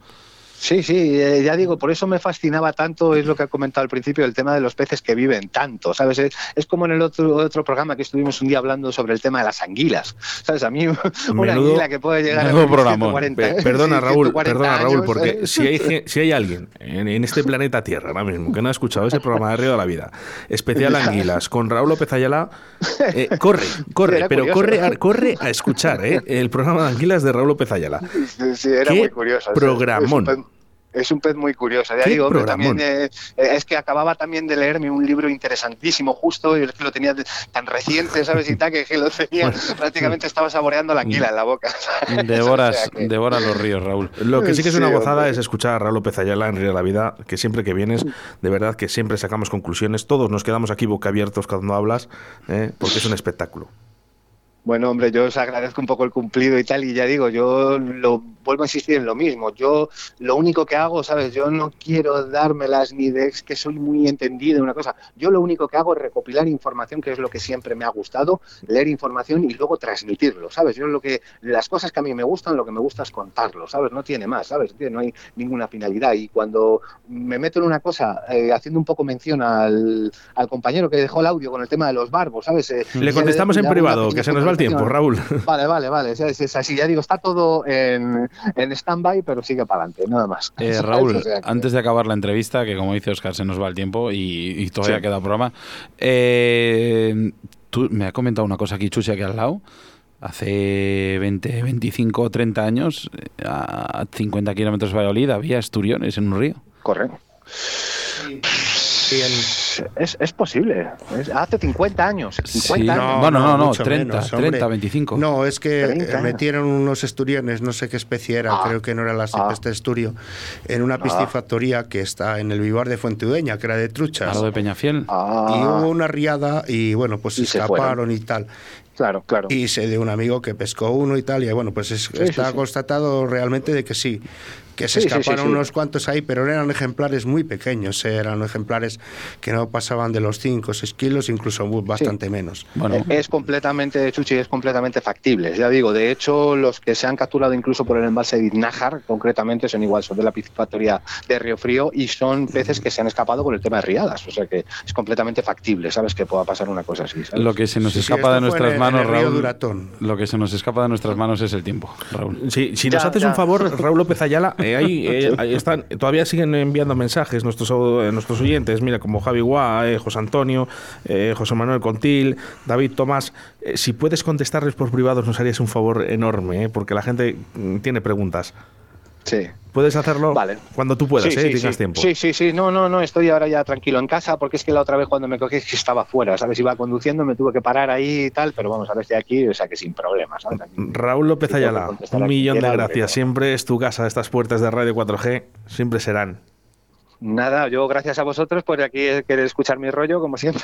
Sí, sí, eh, ya digo, por eso me fascinaba tanto, es lo que ha comentado al principio, el tema de los peces que viven tanto, ¿sabes? Es, como en el otro, otro programa que estuvimos un día hablando sobre el tema de las anguilas, ¿sabes? A mí <laughs> una anguila que puede llegar a 140, <laughs> Perdona, Raúl, perdona, Raúl, porque si hay, si hay alguien en, este <laughs> planeta Tierra ahora mismo que no ha escuchado ese programa de Río de la Vida, especial Anguilas, con Raúl López Ayala, eh, corre, corre, pero corre, a, corre a escuchar ¿eh? el programa de Anguilas de Raúl López Ayala. Sí, era muy curioso. Programón es un pez muy curioso. Ya digo, también eh, eh, es que acababa también de leerme un libro interesantísimo, justo, y es que lo tenía tan reciente, ¿sabes? Y tal, que, lo tenía, <laughs> prácticamente estaba saboreando la anguila en la boca. <laughs> Devoras, devora los ríos, Raúl. Lo que sí que es una gozada es escuchar a Raúl López Ayala en Río de la Vida, que siempre que vienes, de verdad que siempre sacamos conclusiones. Todos nos quedamos aquí boca abiertos cuando hablas, ¿eh? porque es un espectáculo. Bueno, hombre, yo os agradezco un poco el cumplido y tal, y ya digo, yo lo vuelvo a insistir en lo mismo. Yo lo único que hago, ¿sabes? Yo no quiero dármelas ni de que soy muy entendido una cosa. Yo lo único que hago es recopilar información, que es lo que siempre me ha gustado, leer información y luego transmitirlo, ¿sabes? Yo lo que las cosas que a mí me gustan, lo que me gusta es contarlo, ¿sabes? No tiene más, ¿sabes? No hay ninguna finalidad. Y cuando me meto en una cosa, eh, haciendo un poco mención al, compañero que dejó el audio con el tema de los barbos, ¿sabes? Eh, le contestamos en privado, que se nos va tiempo, Raúl. Vale, vale, vale. Es, así, ya digo, está todo en, en stand-by, pero sigue para adelante, nada más. Eh, Raúl, antes de acabar la entrevista, que como dice Oscar, se nos va el tiempo y, todavía queda programa, eh, tú me ha comentado una cosa aquí, Chuchi, aquí al lado. Hace 20, 25, 30 años, a 50 kilómetros de Valladolid, había esturiones en un río. Correcto. Es, es, posible. hace 50 años. 50 No, no, no, 30, 30, 25. No, es que metieron unos esturiones, no sé qué especie era, ah. creo que no era la ah. este esturio, en una ah. piscifactoría que está en el vivar de Fuenteudeña, que era de truchas. Al de Peñafiel. Y hubo una riada y bueno, pues se escaparon y tal. Claro, claro. Y sé de un amigo que pescó uno y tal, y bueno, pues está constatado realmente de que sí. Que se escaparon unos cuantos ahí, pero eran ejemplares muy pequeños, eh, eran ejemplares que no pasaban de los 5 o 6 kilos, incluso bastante menos. Bueno. Es completamente, Chuchi, es completamente factible. Ya digo, de hecho, los que se han capturado incluso por el embalse de Nájar, concretamente, son igual, son de la piscifactoría de Río Frío y son peces que se han escapado por el tema de riadas. O sea que es completamente factible, ¿sabes? Que pueda pasar una cosa así. Lo que se nos escapa de nuestras manos, Raúl. Lo que se nos escapa de nuestras manos es el tiempo, Raúl. Sí, si nos haces un favor, <laughs> Raúl López Ayala, eh, eh, ahí, están, todavía siguen enviando mensajes nuestros, eh, nuestros oyentes, mira, como Javi Guá, José Antonio, José Manuel Contil, David Tomás. si puedes contestarles por privados, nos harías un favor enorme, porque la gente mm, tiene preguntas. Sí. Puedes hacerlo cuando tú puedas, ¿eh? sí, tiempo. Sí, sí, sí. No, no, no. Estoy ahora ya tranquilo en casa porque es que la otra vez cuando me cogí estaba fuera, ¿sabes? Iba conduciendo, me tuve que parar ahí y tal, pero vamos, a ver si aquí, o sea que sin problemas. Raúl López Ayala, un millón de gracias. Siempre es tu casa, estas puertas de Radio 4G siempre serán. Nada, yo gracias a vosotros por aquí querer escuchar mi rollo, como siempre.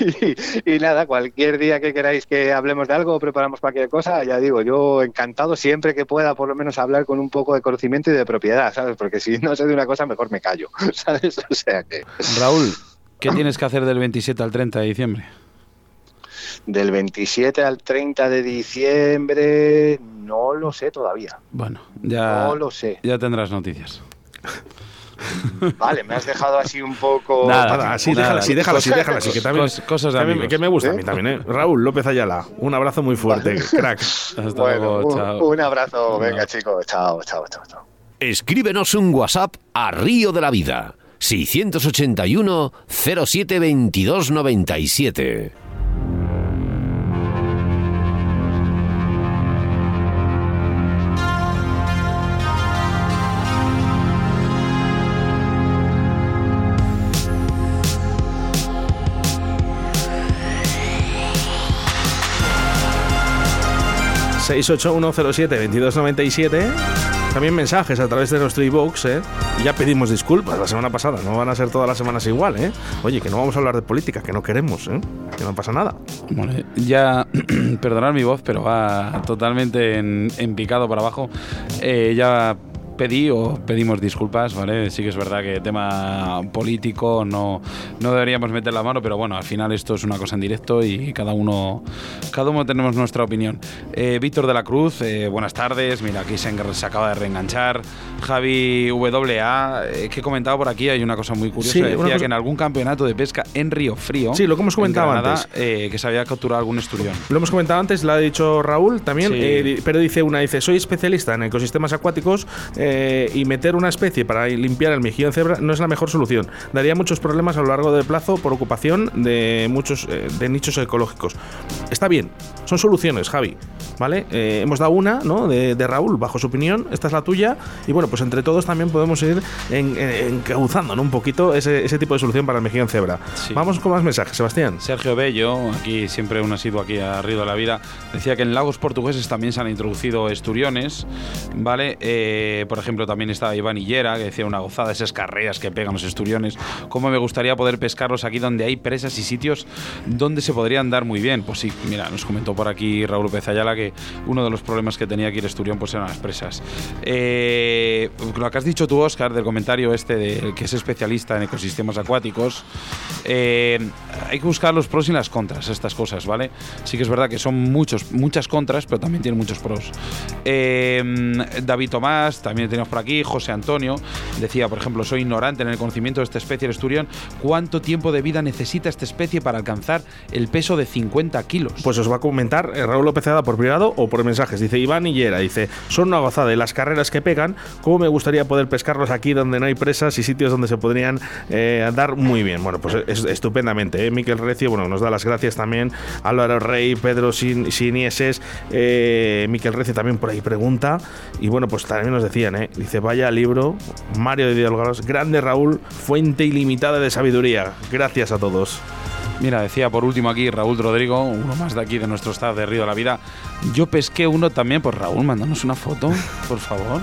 <laughs> y, nada, cualquier día que queráis que hablemos de algo o preparamos cualquier cosa, ya digo, yo encantado siempre que pueda por lo menos hablar con un poco de conocimiento y de propiedad, ¿sabes? Porque si no sé de una cosa, mejor me callo, <laughs> ¿sabes? O sea que... Raúl, ¿qué tienes que hacer del 27 al 30 de diciembre? Del 27 al 30 de diciembre no lo sé todavía. Bueno, ya, no lo sé. ya tendrás noticias. <laughs> Vale, me has dejado así un poco. Nada, así, déjala así, déjala así, déjala así. Que también, cosas de que me gusta a mí ¿Eh? también, ¿eh? Raúl López Ayala, un abrazo muy fuerte, crack. <laughs> Hasta luego, chao. Un, abrazo, venga, chicos, chao, chao, chao, chao. Escríbenos un WhatsApp a Río de la Vida. 681 07 22 97. 68107-2297. También mensajes a través de nuestro iBox, ¿eh? ya pedimos disculpas la semana pasada, no van a ser todas las semanas igual, ¿eh? Oye, que no vamos a hablar de política, que no queremos, ¿eh? Que no pasa nada. ya, <clears throat> perdonad mi voz, pero va totalmente en, picado para abajo. Eh, ya pedí o pedimos disculpas, ¿vale? Sí que es verdad que tema político no, no deberíamos meter la mano, pero bueno, al final esto es una cosa en directo y cada uno, cada uno tenemos nuestra opinión. Eh, Víctor de la Cruz, eh, buenas tardes. Mira, aquí se, acaba de reenganchar. Javi WA, eh, que he comentado por aquí, hay una cosa muy curiosa. decía que en algún campeonato de pesca en Río Frío. Sí, lo que hemos comentado antes. que se había capturado algún esturión. Lo hemos comentado antes, lo ha dicho Raúl también, pero dice una, dice, soy especialista en ecosistemas acuáticos. Eh, y meter una especie para limpiar el mejillón cebra no es la mejor solución. Daría muchos problemas a lo largo del plazo por ocupación de muchos eh, de nichos ecológicos. Está bien, son soluciones, Javi. ¿Vale? Eh, hemos dado una, ¿no? De, Raúl, bajo su opinión. Esta es la tuya. Y bueno, pues entre todos también podemos ir en, encauzando un poquito ese, tipo de solución para el mejillón cebra. Vamos con más mensajes, Sebastián. Sergio Bello, aquí siempre un asiduo aquí a Río de la Vida, decía que en lagos portugueses también se han introducido esturiones, ¿vale? por ejemplo, también estaba Iván Hillera, que decía una gozada esas carreras que pegan los esturiones. ¿Cómo me gustaría poder pescarlos aquí donde hay presas y sitios donde se podrían dar muy bien? Pues sí, mira, nos comentó por aquí Raúl López Ayala que uno de los problemas que tenía aquí el esturión pues eran las presas. Eh, lo que has dicho tú, Oscar, del comentario este de que es especialista en ecosistemas acuáticos, eh, hay que buscar los pros y las contras, estas cosas, ¿vale? Sí que es verdad que son muchos, muchas contras, pero también tienen muchos pros. Eh, David Tomás, también tenemos por aquí José Antonio, decía, por ejemplo, soy ignorante en el conocimiento de esta especie, el esturión. ¿Cuánto tiempo de vida necesita esta especie para alcanzar el peso de 50 kilos? Pues os va a comentar Raúl López Ada por o por mensajes. Dice Iván Hillera, dice, son una gozada de las carreras que pegan, ¿cómo me gustaría poder pescarlos aquí donde no hay presas y sitios donde se podrían eh, dar muy bien? Bueno, pues es, estupendamente. ¿eh? Miquel Recio, bueno, nos da las gracias también. Álvaro Rey, Pedro Sinieses, eh, Miquel Recio también por ahí pregunta. Y bueno, pues también nos decían, ¿eh? dice, vaya libro, Mario de Diálogos, grande Raúl, fuente ilimitada de sabiduría. Gracias a todos. Mira, decía por último aquí Raúl Rodrigo, uno más de aquí de nuestro estado de Río de la Vida. Yo pesqué uno también, pues Raúl, mándanos una foto, por favor.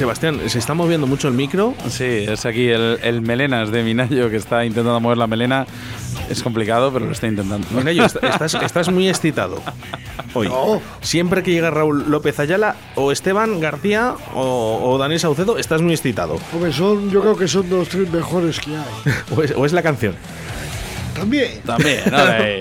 Sebastián, ¿se está moviendo mucho el micro? Sí, es aquí el, el melenas de Minayo que está intentando mover la melena. Es complicado, pero lo está intentando. Minayo, estás, <laughs> estás muy excitado hoy. Siempre que llega Raúl López Ayala, o Esteban García o, o Daniel Saucedo, estás muy excitado. Hombre, son, yo creo que son los tres mejores que hay. <laughs> o, es, o es la canción. También. También,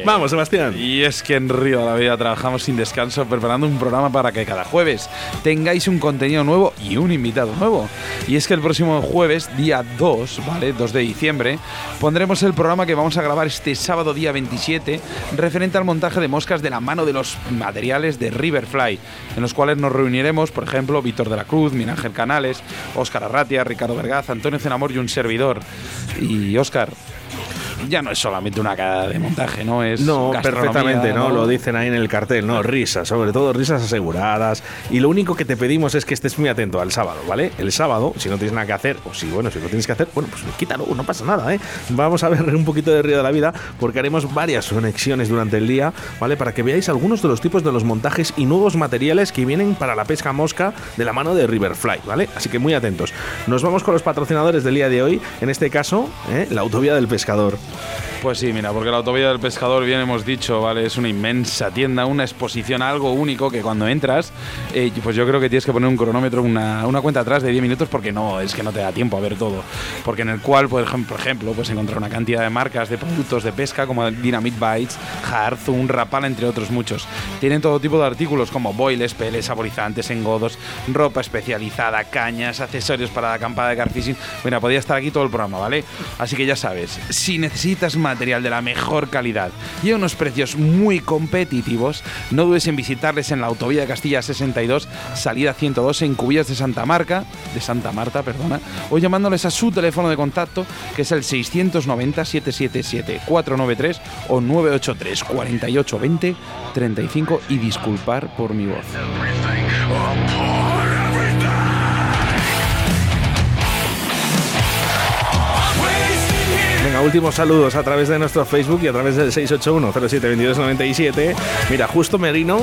<laughs> Vamos, Sebastián. Y es que en Río de la Vida trabajamos sin descanso preparando un programa para que cada jueves tengáis un contenido nuevo y un invitado nuevo. Y es que el próximo jueves, día 2, ¿vale? 2 de diciembre, pondremos el programa que vamos a grabar este sábado día 27, referente al montaje de moscas de la mano de los materiales de Riverfly, en los cuales nos reuniremos, por ejemplo, Víctor de la Cruz, Miguel Ángel Canales, Óscar Arratia, Ricardo Vergaz, Antonio Cenamor y un servidor. Y Óscar, ya no es solamente una cara de montaje, ¿no? Es No, perfectamente, ¿no? Lo dicen ahí en el cartel, ¿no? Risas, sobre todo risas aseguradas. Y lo único que te pedimos es que estés muy atento al sábado, ¿vale? El sábado, si no tienes nada que hacer, o si, bueno, si lo tienes que hacer, bueno, pues quítalo, no pasa nada, ¿eh? Vamos a ver un poquito de Río de la Vida, porque haremos varias conexiones durante el día, ¿vale? Para que veáis algunos de los tipos de los montajes y nuevos materiales que vienen para la pesca mosca de la mano de Riverfly, ¿vale? Así que muy atentos. Nos vamos con los patrocinadores del día de hoy, en este caso, ¿eh? la autovía del pescador. Pues sí, mira, porque la autovía del pescador, bien hemos dicho, ¿vale? Es una inmensa tienda, una exposición, algo único que cuando entras, eh, pues yo creo que tienes que poner un cronómetro, una, cuenta atrás de 10 minutos, porque no, es que no te da tiempo a ver todo. Porque en el cual, por ejemplo, puedes encontrar una cantidad de marcas de productos de pesca como Dynamite Bites, Harzun, Rapala, entre otros muchos. Tienen todo tipo de artículos como boiles, peles, saborizantes, engodos, ropa especializada, cañas, accesorios para la acampada de carfishing. Mira, podría estar aquí todo el programa, ¿vale? Así que ya sabes, si necesitas material de la mejor calidad y a unos precios muy competitivos, no dudes en visitarles en la autovía de Castilla 62, salida 102 en Cubillas de Santa Marca, de Santa Marta, perdona, o llamándoles a su teléfono de contacto que es el 690 777 493 o 983 48 20 35 y disculpar por mi voz. Venga, últimos saludos a través de nuestro Facebook y a través del 681-07-2297. Mira, Justo Merino.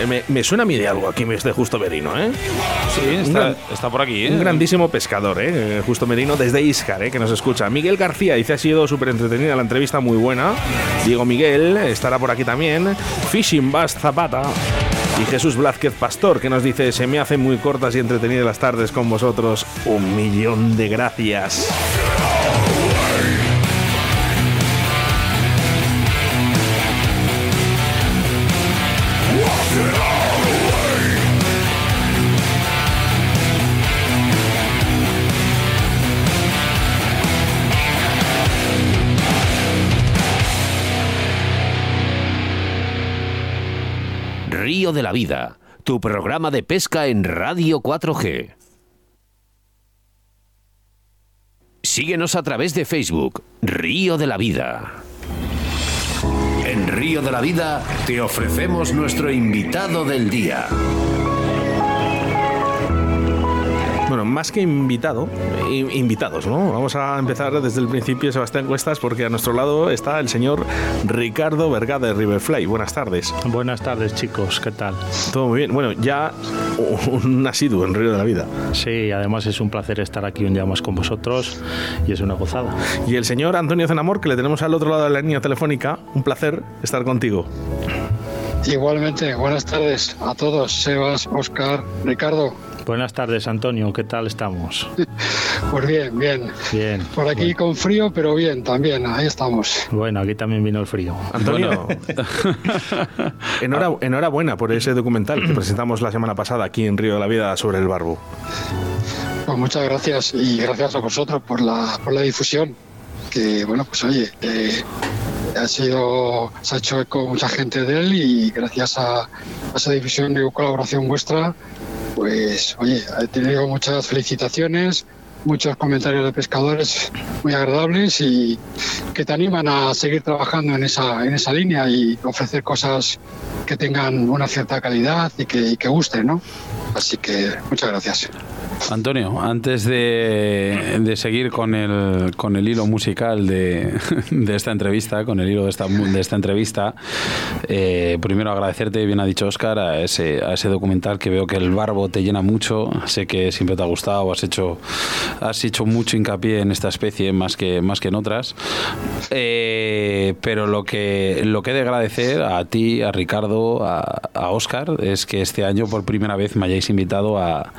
eh, Me, me suena a mí de algo aquí este Justo Merino, ¿eh? Sí, Un está, gran- está por aquí, ¿eh? Un grandísimo pescador, ¿eh? Justo Merino desde Iscar, ¿eh? que nos escucha. Miguel García dice ha sido súper entretenida la entrevista, muy buena. Diego Miguel estará por aquí también. Fishing Bass Zapata. Y Jesús Blázquez Pastor, que nos dice, se me hacen muy cortas y entretenidas las tardes con vosotros. Un millón de gracias. De la Vida, tu programa de pesca en Radio 4G. Síguenos a través de Facebook, Río de la Vida. En Río de la Vida te ofrecemos nuestro invitado del día. Bueno, más que invitado, invitados, ¿no? Vamos a empezar desde el principio, Sebastián Cuestas, porque a nuestro lado está el señor Ricardo Vergá de Riverfly. Buenas tardes. Buenas tardes, chicos. ¿Qué tal? Todo muy bien. Bueno, ya un asiduo en Río de la Vida. Sí, además es un placer estar aquí un día más con vosotros y es una gozada. Y el señor Antonio Zenamor, que le tenemos al otro lado de la línea telefónica. Un placer estar contigo. Igualmente, buenas tardes a todos, Sebas, Oscar, Ricardo. Buenas tardes, Antonio. ¿Qué tal estamos? <laughs> Pues bien, bien. Bien. Por aquí con frío, pero bien, también, ahí estamos. Bueno, aquí también vino el frío. Antonio, <laughs> enhora- enhorabuena por ese documental que presentamos la semana pasada aquí en Río de la Vida sobre el barbo. Pues muchas gracias y gracias a vosotros por la, por la difusión. Que bueno, pues oye, eh, ha sido, se ha hecho eco mucha gente de él y gracias a, a esa división de colaboración vuestra, pues oye, he tenido muchas felicitaciones, muchos comentarios de pescadores muy agradables y que te animan a seguir trabajando en esa, en esa línea y ofrecer cosas que tengan una cierta calidad y que, y que gusten, ¿no? Así que muchas gracias. Antonio, antes de, de, seguir con el, con el hilo musical de, de, esta entrevista, con el hilo de esta, de esta entrevista, eh, primero agradecerte, bien ha dicho Oscar, a ese, a ese documental que veo que el barbo te llena mucho, sé que siempre te ha gustado, has hecho, has hecho mucho hincapié en esta especie más que, más que en otras, eh, pero lo que, lo que he de agradecer a ti, a Ricardo, a, a Oscar, es que este año por primera vez me hayáis invitado a,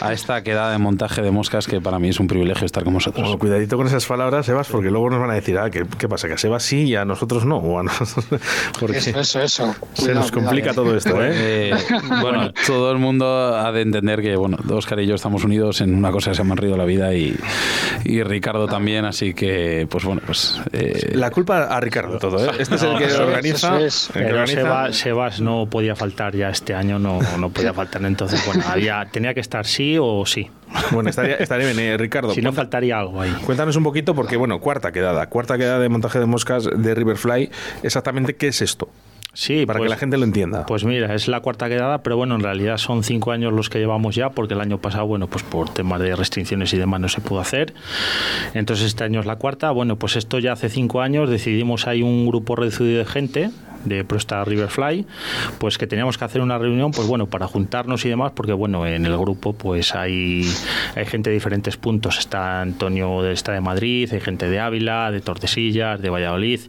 a esta queda de montaje de moscas que para mí es un privilegio estar con vosotros. Bueno, cuidadito con esas palabras, Sebas, porque luego nos van a decir, ah, ¿qué, qué pasa? Que a Sebas sí y a nosotros no. O a nosotros, <laughs> porque eso, eso, eso. Se cuidado, nos complica cuidado. todo esto, ¿eh? eh <laughs> bueno, todo el mundo ha de entender que, bueno, Oscar y yo estamos unidos en una cosa que se llama Río de la Vida y, y Ricardo también, así que, pues bueno, pues... Eh... La culpa a Ricardo todo, ¿eh? Este es el que no, organiza... Es, el que organiza... Sebas, Sebas, no podía faltar ya este año, no, no podía faltar, entonces, bueno, había, tenía que estar sí o sí. Bueno, estaría, estaría bien, eh, Ricardo. Si no faltaría algo ahí. Cuéntanos un poquito, porque bueno, cuarta quedada, cuarta quedada de montaje de moscas de Riverfly. Exactamente, ¿qué es esto? Sí, para pues, que la gente lo entienda. Pues mira, es la cuarta quedada, pero bueno, en realidad son cinco años los que llevamos ya, porque el año pasado, bueno, pues por temas de restricciones y demás no se pudo hacer. Entonces este año es la cuarta. Bueno, pues esto ya hace cinco años decidimos hay un grupo reducido de gente de ProStar Riverfly, pues que teníamos que hacer una reunión, pues bueno, para juntarnos y demás, porque bueno, en el grupo pues hay, hay gente de diferentes puntos. Está Antonio de está de Madrid, hay gente de Ávila, de Tordesillas, de Valladolid.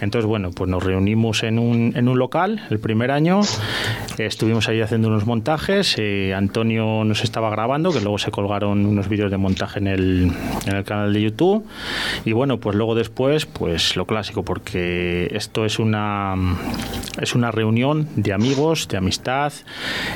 Entonces, bueno, pues nos reunimos en un, en un local el primer año, estuvimos ahí haciendo unos montajes, eh, Antonio nos estaba grabando, que luego se colgaron unos vídeos de montaje en el, en el canal de YouTube. Y bueno, pues luego después, pues lo clásico, porque esto es una es una reunión de amigos, de amistad,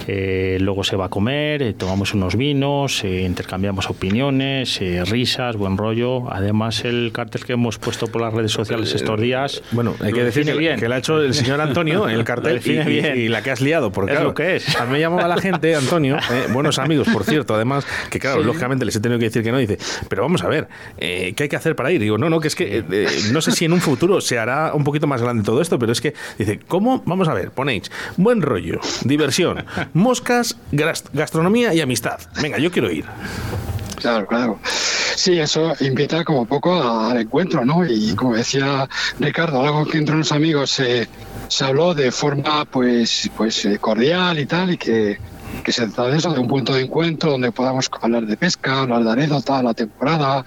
eh, luego se va a comer, eh, tomamos unos vinos, eh, intercambiamos opiniones, risas, buen rollo. Además, el cartel que hemos puesto por las redes sociales estos días. Bueno, hay que decir que, bien. que lo ha hecho el señor Antonio, el cartel, y, y, y, la que has liado. Porque, es claro, lo que es. A mí me llamaba la gente, Antonio, <laughs> buenos amigos, por cierto, además, que claro, sí. lógicamente les he tenido que decir que no. Dice, pero vamos a ver, ¿qué hay que hacer para ir? Digo, no, no, que es que no sé si en un futuro se hará un poquito más grande todo esto, pero es que Dice, ¿cómo? Vamos a ver, ponéis buen rollo, diversión, moscas, gastronomía y amistad. Venga, yo quiero ir. Claro, claro. Sí, eso invita como poco al encuentro, ¿no? Y como decía Ricardo, algo que entre los amigos se, se habló de forma pues, pues cordial y tal, y que, que se trata de eso, de un punto de encuentro donde podamos hablar de pesca, hablar de anécdota, la temporada,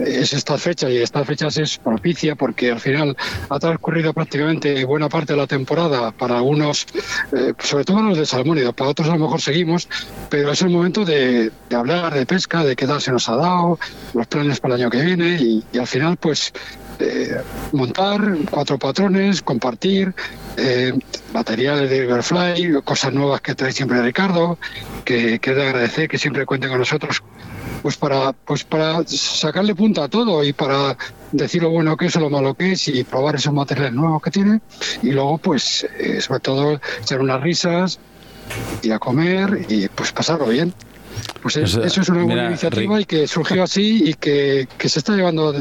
es esta fecha y estas fechas es propicia porque al final ha transcurrido prácticamente buena parte de la temporada para algunos, eh, sobre todo los de salmónidos, para otros a lo mejor seguimos, pero es el momento de, de, hablar de pesca, de qué tal se nos ha dado, los planes para el año que viene y, y al final pues eh, montar cuatro patrones, compartir eh, materiales de Riverfly, cosas nuevas que trae siempre Ricardo, que, que es de agradecer que siempre cuente con nosotros pues para pues para sacarle punta a todo y para decir lo bueno que es o lo malo que es y probar esos materiales nuevos que tiene y luego pues eh, sobre todo echar unas risas ir a comer y pues pasarlo bien pues es, eso, eso, es una buena mira, iniciativa Rick. y que surgió así y que, que, se está llevando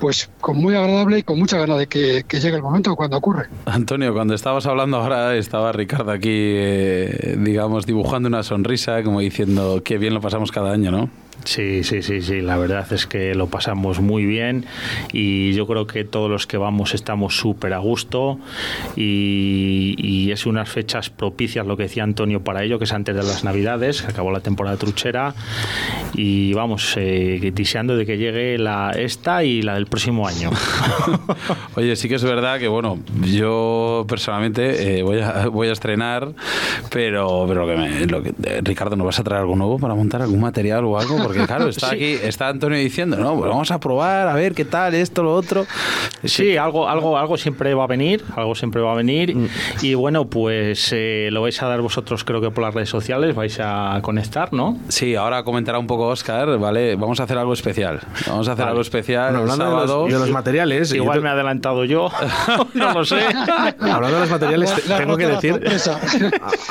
pues con muy agradable y con mucha ganas de que, que, llegue el momento cuando ocurre. Antonio, cuando estabas hablando ahora estaba Ricardo aquí, eh, digamos, dibujando una sonrisa como diciendo qué bien lo pasamos cada año, ¿no? Sí, sí, sí, sí, la verdad es que lo pasamos muy bien y yo creo que todos los que vamos estamos súper a gusto y, y, es unas fechas propicias, lo que decía Antonio, para ello, que es antes de las Navidades, que acabó la temporada truchera y vamos, eh, deseando de que llegue la esta y la del próximo año. <laughs> Oye, sí que es verdad que, bueno, yo personalmente eh, voy, a, voy a estrenar, pero, pero que, me, lo que, Ricardo, ¿no vas a traer algo nuevo para montar algún material o algo? Porque claro, <laughs> está aquí, está Antonio diciendo, no, pues vamos a probar, a ver qué tal, esto, lo otro. Sí, algo, algo, algo siempre va a venir, algo siempre va a venir. Mm. Y bueno, pues eh, lo vais a dar vosotros, creo que por las redes sociales, vais a conectar, ¿no? Sí, ahora comentará un poco Oscar, ¿vale? Vamos a hacer algo especial. Vamos a hacer algo especial. hablando De, los, materiales. Igual me he adelantado yo, no lo sé. hablando de los materiales, tengo que decir.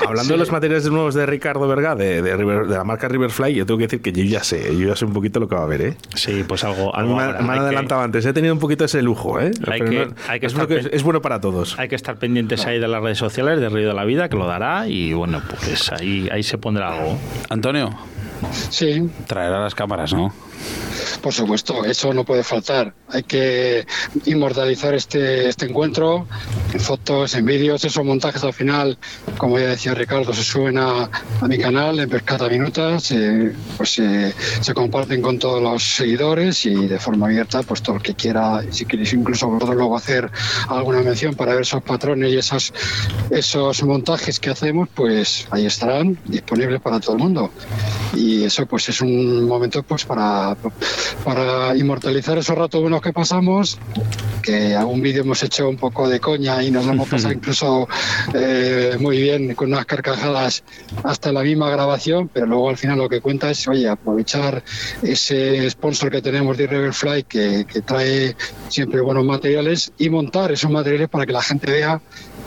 hablando de los materiales nuevos de Ricardo Verga, de, de, la marca Riverfly, yo tengo que decir que yo ya sé, yo ya sé un poquito lo que va a haber, ¿eh? Sí, pues algo. algo me, han adelantado antes, he tenido un poquito ese lujo, ¿eh? Hay que, hay que es, es, bueno para todos. Hay que estar pendientes ahí de las redes sociales de Río de la Vida, que lo dará, y bueno, pues ahí, ahí se pondrá algo. Antonio. Sí. Traerá las cámaras, ¿no? Por supuesto, eso no puede faltar. Hay que inmortalizar este, este encuentro en fotos, en vídeos. Esos montajes al final, como ya decía Ricardo, se suben a, mi canal en Pescata Minutas, eh, pues se comparten con todos los seguidores y de forma abierta, pues todo el que quiera, si queréis incluso luego hacer alguna mención para ver esos patrones y esos, esos montajes que hacemos, pues ahí estarán disponibles para todo el mundo. Y eso pues es un momento pues para para inmortalizar esos ratos buenos que pasamos, que algún vídeo hemos hecho un poco de coña y nos lo hemos pasado <laughs> incluso eh, muy bien con unas carcajadas hasta la misma grabación, pero luego al final lo que cuenta es, oye, aprovechar ese sponsor que tenemos de Riverfly que, que trae siempre buenos materiales y montar esos materiales para que la gente vea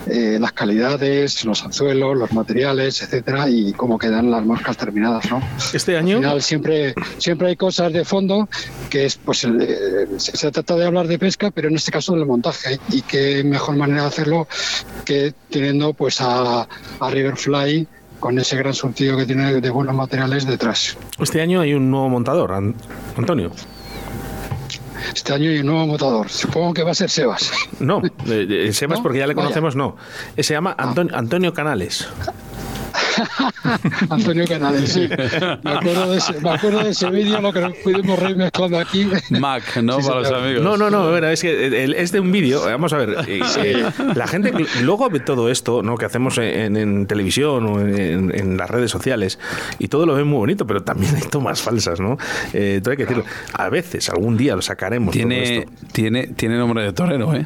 eh, las calidades, los anzuelos, los materiales, etcétera, y cómo quedan las moscas terminadas, ¿no? Este año. Al final siempre, siempre hay cosas de fondo que es, pues, eh, se, trata de hablar de pesca, pero en este caso del montaje, y qué mejor manera de hacerlo que teniendo, pues, a, a Riverfly con ese gran surtido que tiene de buenos materiales detrás. Este año hay un nuevo montador, Antonio. Este año hay un nuevo montador. Supongo que va a ser Sebas. No, eh, eh, Sebas porque ya le conocemos, no. Se llama Antonio Canales. <laughs> Antonio Canales, sí. Me acuerdo de ese, de ese vídeo, lo que nos pudimos reír mezclando aquí. Mac, ¿no? Para los amigos. No, no, no, es que es de un vídeo, vamos a ver, eh, la gente luego ve todo esto, ¿no? Que hacemos en, televisión o en, las redes sociales y todo lo ve muy bonito, pero también hay tomas falsas, ¿no? Eh, hay que decirlo. A veces, algún día lo sacaremos. Tiene, tiene, tiene nombre de torero, ¿eh?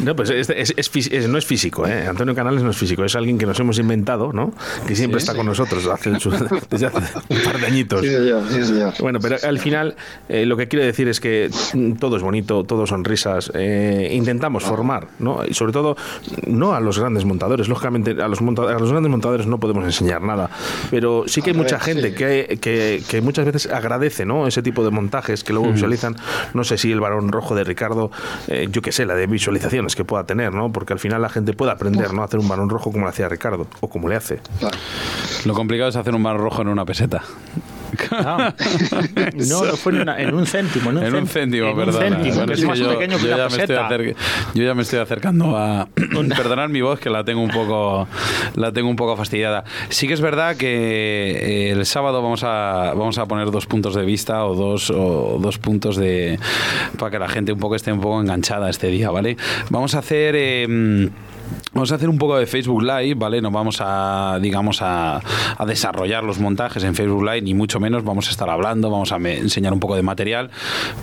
No, pues es, es, no es físico, ¿eh? Antonio Canales no es físico, es alguien que nos hemos inventado, ¿no? Que siempre está con nosotros <laughs> desde hace un par de añitos. bueno, pero al final eh, lo que quiero decir es que todo es bonito, todo son risas. Eh, intentamos formar, ¿no? Y sobre todo, no a los grandes montadores. Lógicamente, a los, a los grandes montadores no podemos enseñar nada. Pero sí que hay mucha gente que, que, que, muchas veces agradece, ¿no? Ese tipo de montajes que luego visualizan. No sé si el varón rojo de Ricardo, eh, yo qué sé, la de visualizaciones que pueda tener, ¿no? Porque al final la gente puede aprender, ¿no? A hacer un varón rojo como lo hacía Ricardo o como le hace. Lo complicado es hacer un mar rojo en una peseta. Ah. <laughs> No, no fue en, un céntimo. En un, céntimo, perdón. yo, ya me yo ya me estoy acercando a. <coughs> perdonar mi voz, que la tengo un poco la tengo un poco fastidiada. Sí que es verdad que eh, el sábado vamos a, vamos a poner dos puntos de vista o dos, o dos puntos de. para que la gente un poco esté un poco enganchada este día, ¿vale? Vamos a hacer. Eh, Vamos a hacer un poco de Facebook Live, ¿vale? No vamos a, digamos, a, desarrollar los montajes en Facebook Live, ni mucho menos. Vamos a estar hablando, vamos a enseñar un poco de material,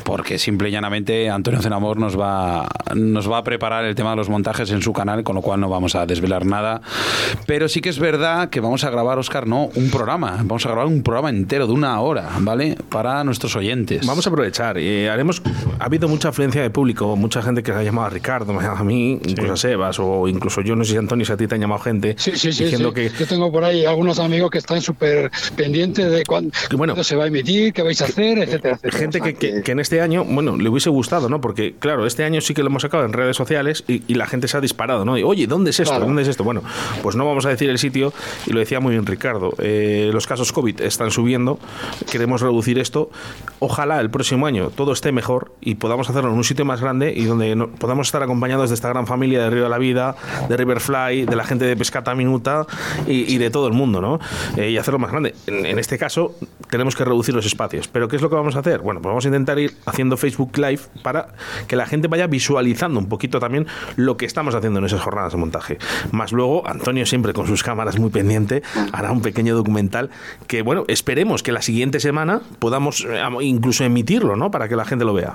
porque simple y llanamente Antonio Zenamor nos va, nos va a preparar el tema de los montajes en su canal, con lo cual no vamos a desvelar nada. Pero sí que es verdad que vamos a grabar, Oscar, no un programa, vamos a grabar un programa entero de una hora, ¿vale? Para nuestros oyentes. Vamos a aprovechar. y haremos, ha habido mucha afluencia de público, mucha gente que ha llamado a Ricardo, a mí, incluso a Sebas o incluso yo no sé si Antonio, si a ti te han llamado gente diciendo que... Yo tengo por ahí algunos amigos que están súper pendientes de cuándo, bueno, se va a emitir, qué vais a hacer, etcétera, etcétera. Gente que, que, en este año, bueno, le hubiese gustado, ¿no? Porque, claro, este año sí que lo hemos sacado en redes sociales y, la gente se ha disparado, ¿no? Y, Oye, ¿dónde es esto? ¿Dónde es esto? Bueno, pues no vamos a decir el sitio y lo decía muy bien Ricardo. Eh, los casos COVID están subiendo, queremos reducir esto. Ojalá el próximo año todo esté mejor y podamos hacerlo en un sitio más grande y donde podamos estar acompañados de esta gran familia de Río de la Vida, de Riverfly, de la gente de Pescata Minuta y, de todo el mundo, ¿no? Eh, y hacerlo más grande. En, este caso, tenemos que reducir los espacios. ¿Pero qué es lo que vamos a hacer? Bueno, pues vamos a intentar ir haciendo Facebook Live para que la gente vaya visualizando un poquito también lo que estamos haciendo en esas jornadas de montaje. Más luego, Antonio siempre con sus cámaras muy pendiente hará un pequeño documental que, bueno, esperemos que la siguiente semana podamos eh, incluso emitirlo, ¿no? Para que la gente lo vea.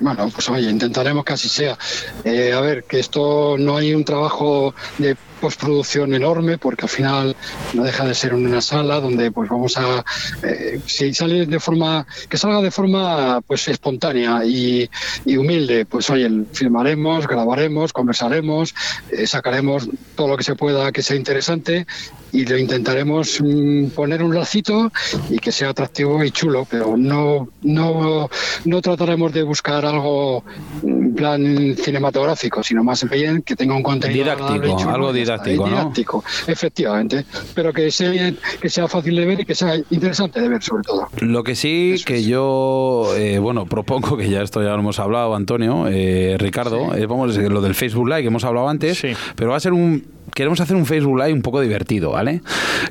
Bueno, pues oye, intentaremos que así sea. Eh, a ver, que esto no hay un trabajo de postproducción enorme porque al final no deja de ser una sala donde pues vamos a eh, si sale de forma que salga de forma pues espontánea y, humilde pues oye filmaremos grabaremos conversaremos eh, sacaremos todo lo que se pueda que sea interesante y lo intentaremos mm, poner un lacito y que sea atractivo y chulo pero no no no trataremos de buscar algo en plan cinematográfico sino más bien que tenga un contenido didáctico algo didáctico, Efectivamente, pero que sea, que sea fácil de ver y que sea interesante de ver sobre todo. Lo que sí que yo, eh, bueno, propongo, que ya esto ya lo hemos hablado, Antonio, eh, Ricardo, eh, vamos, lo del Facebook Live que hemos hablado antes, pero va a ser un queremos hacer un Facebook Live un poco divertido, ¿vale?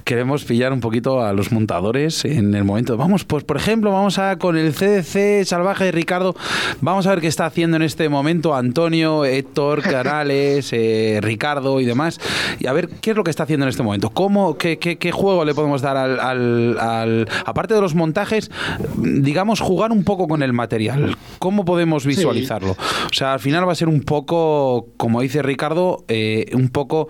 Queremos pillar un poquito a los montadores en el momento. Vamos, pues por ejemplo, vamos a con el CDC Salvaje de Ricardo, vamos a ver qué está haciendo en este momento Antonio, Héctor, <laughs> Canales, eh, Ricardo y demás, y a ver qué es lo que está haciendo en este momento. ¿Cómo, qué, qué, juego le podemos dar al, al, aparte de los montajes, digamos, jugar un poco con el material? ¿Cómo podemos visualizarlo? O sea, al final va a ser un poco, como dice Ricardo, eh, un poco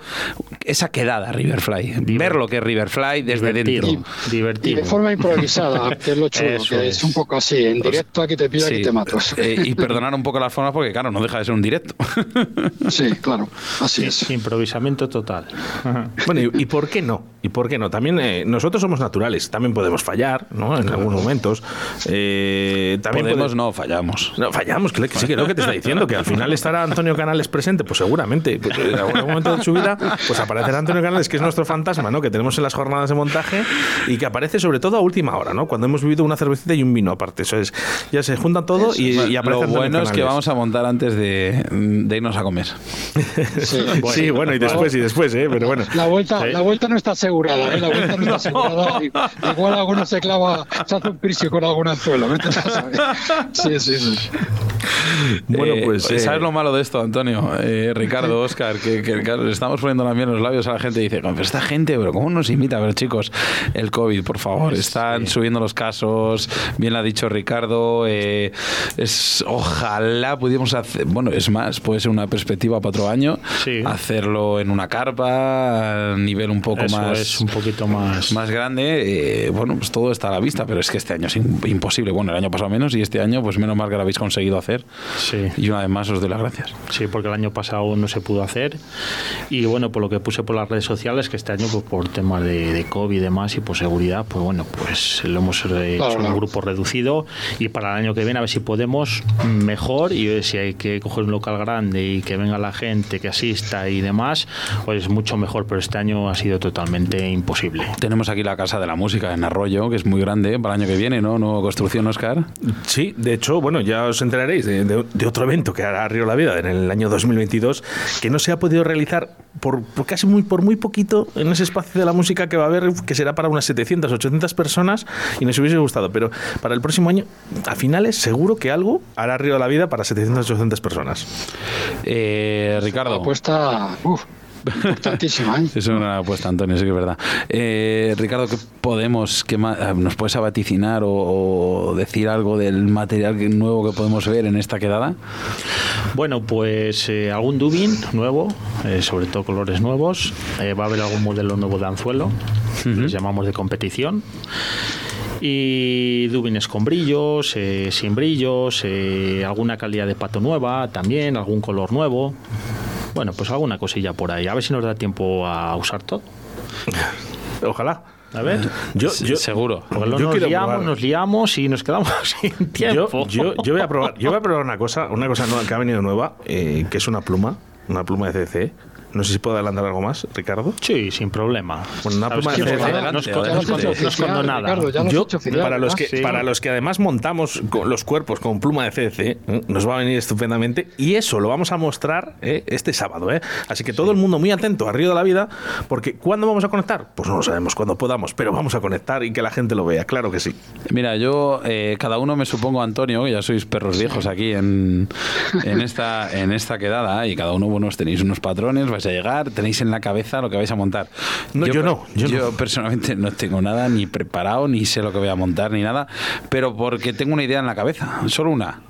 esa quedada Riverfly, ver lo que es Riverfly desde dentro. Divertido. Y de forma improvisada, que es lo chulo, que es. un poco así, en pues directo aquí te pido, aquí te mato. Eh, y perdonar un poco las formas porque, claro, no deja de ser un directo. <laughs> sí, claro, así es. Improvisamiento total. bueno, y, por qué no? ¿Y por qué no? También eh, nosotros somos naturales, también podemos fallar, ¿no? En algunos momentos. Eh, también podemos, no, fallamos. No, fallamos, que, sí, que lo que te está diciendo, que al final estará Antonio Canales presente, pues seguramente, pues, en algún momento de su vida pues aparecerá Antonio Canales, que es nuestro fantasma, ¿no? Que tenemos en las jornadas de montaje y que aparece sobre todo a última hora, ¿no? Cuando hemos vivido una cervecita y un vino aparte. Eso es, ya se junta todo y, y, aparece Lo bueno es que vamos a montar antes de, irnos a comer. <laughs> <laughs> Sí, bueno, y después y después, ¿eh? Pero bueno. La vuelta, la vuelta no está asegurada, ¿eh? La vuelta no está <laughs> asegurada. Igual alguno se clava, se hace un prisio con algún anzuelo. Sí, sí, sí. Bueno, pues. Eh, ¿Sabes lo malo de esto, Antonio? Eh, Ricardo, Oscar, que, que, estamos poniendo la miel en los labios a la gente y dice, pero esta gente, pero ¿cómo nos imita? A ver, chicos, el COVID, por favor, están subiendo los casos, bien lo ha dicho Ricardo, eh, es, ojalá pudiéramos hacer, bueno, es más, puede ser una perspectiva para otro año, hacerlo en una carpa, a nivel un poco más... Es un poquito más... Más grande, bueno, pues todo está a la vista, pero es que este año es imposible. Bueno, el año pasado menos y este año, pues menos mal que lo habéis conseguido hacer. Sí. Y una vez más os doy las gracias. Sí, porque el año pasado no se pudo hacer. Y bueno, por lo que puse por las redes sociales, que este año, pues por temas de, COVID y demás y por seguridad, pues bueno, pues lo hemos hecho en un grupo reducido. Y para el año que viene, a ver si podemos mejor. Y si hay que coger un local grande y que venga la gente, que asista y demás, pues mucho mejor. Pero este año ha sido totalmente imposible. Tenemos aquí la Casa de la Música en Arroyo, que es muy grande para el año que viene, ¿no? Nueva construcción, Oscar. Sí, de hecho, bueno, ya os enteraréis de, otro evento que hará Río La Vida en el año 2022, que no se ha podido realizar por, casi muy, por muy poquito en ese espacio de la música que va a haber, que será para unas 700, 800 personas, y nos hubiese gustado. Pero para el próximo año, a finales, seguro que algo hará Río La Vida para 700, 800 personas. Eh, Ricardo. Apuesta. Importantísima, ¿eh? Es una apuesta, Antonio, sí que es verdad. Eh, Ricardo, ¿qué podemos, qué eh, nos puedes abaticinar o, decir algo del material nuevo que podemos ver en esta quedada? Bueno, pues algún dubin nuevo, sobre todo colores nuevos. va a haber algún modelo nuevo de anzuelo, que llamamos de competición y dubines con brillos, sin brillos, alguna calidad de pato nueva también, algún color nuevo. Bueno, pues alguna cosilla por ahí. A ver si nos da tiempo a usar todo. <laughs> Ojalá. A ver, yo, yo seguro. Porque yo nos, liamos, nos liamos y nos quedamos <laughs> sin tiempo. Yo, voy a probar, yo voy a probar una cosa, una cosa nueva, que ha venido nueva, eh, que es una pluma, una pluma de CC No sé si puedo adelantar algo más, Ricardo. Sí, sin problema. Bueno, una pluma de que CDC. adelante, no nada. Yo, para los que Sí. para los que además montamos con los cuerpos con pluma de CDC, ¿eh? nos va a venir estupendamente y eso lo vamos a mostrar ¿eh? este sábado, ¿eh? Así que todo el mundo muy atento a Río de la Vida, porque ¿cuándo vamos a conectar? Pues no lo sabemos cuándo podamos, pero vamos a conectar y que la gente lo vea, claro que sí. Mira, yo, eh, cada uno me supongo, Antonio, que ya sois perros viejos aquí en, en, esta, en esta quedada, y cada uno, bueno, os tenéis unos patrones, vais a llegar, tenéis en la cabeza lo que vais a montar. No, yo no, yo no. personalmente no tengo nada ni preparado, ni sé lo que voy a montar, ni nada, pero porque tengo una idea en la cabeza, solo una,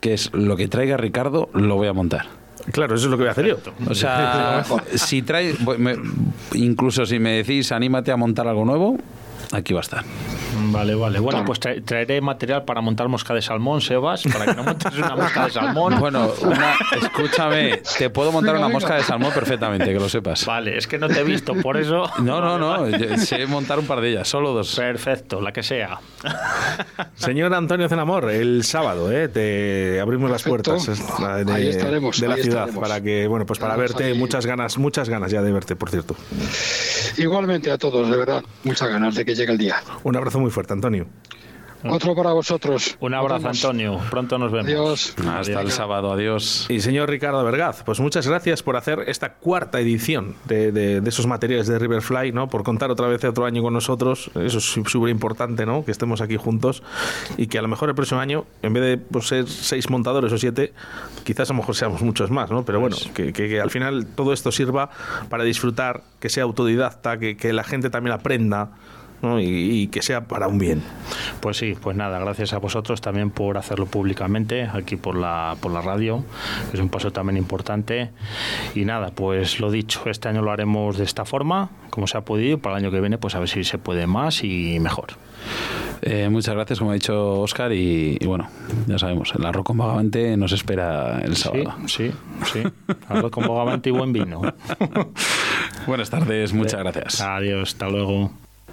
que es lo que traiga Ricardo, lo voy a montar. Claro, eso es lo que voy a hacer yo. O sea, <laughs> si traes, me- incluso si me decís, anímate a montar algo nuevo, aquí va a estar. Vale, vale. Bueno, pues tra- traeré material para montar mosca de salmón, Sebas, para que no montes una mosca de salmón. <laughs> Bueno, una- escúchame, te puedo montar una mosca de salmón perfectamente, que lo sepas. Vale, es que no te he visto, por eso. No, no, no, yo sé montar un par de ellas, solo dos. Perfecto, la que sea. Señor Antonio Zenamor, el sábado, ¿eh? te abrimos las Perfecto. puertas de, Ahí estaremos, de la ahí ciudad estaremos. para que, bueno, pues para verte, ahí. muchas ganas, muchas ganas ya de verte, por cierto. Igualmente a todos, de verdad. Muchas ganas de que llegue el día. Un abrazo muy fuerte, Antonio. Otro para vosotros. Un abrazo, vemos. Antonio. Pronto nos vemos. Adiós. Hasta el sábado, adiós. Y señor Ricardo Vergaz, pues muchas gracias por hacer esta cuarta edición de, de- de esos materiales de Riverfly, ¿no? Por contar otra vez otro año con nosotros. Eso es súper importante, ¿no? Que estemos aquí juntos y que a lo mejor el próximo año, en vez de pues, ser seis montadores o siete, quizás a lo mejor seamos muchos más, ¿no? Pero bueno, que, que- que al final todo esto sirva para disfrutar, que sea autodidacta, que, que la gente también aprenda. ¿No? Y, y que sea para un bien. Pues sí, pues nada, gracias a vosotros también por hacerlo públicamente aquí por la, por la radio, que es un paso también importante. Y nada, pues lo dicho, este año lo haremos de esta forma, como se ha podido, y para el año que viene pues a ver si se puede más y mejor. Eh, muchas gracias, como ha dicho Oscar, y, y bueno, ya sabemos, el arroz con vagamente nos espera el sábado. Sí, sí, sí. Arroz con bogavante y buen vino. <laughs> Buenas tardes, muchas gracias. Adiós, hasta luego.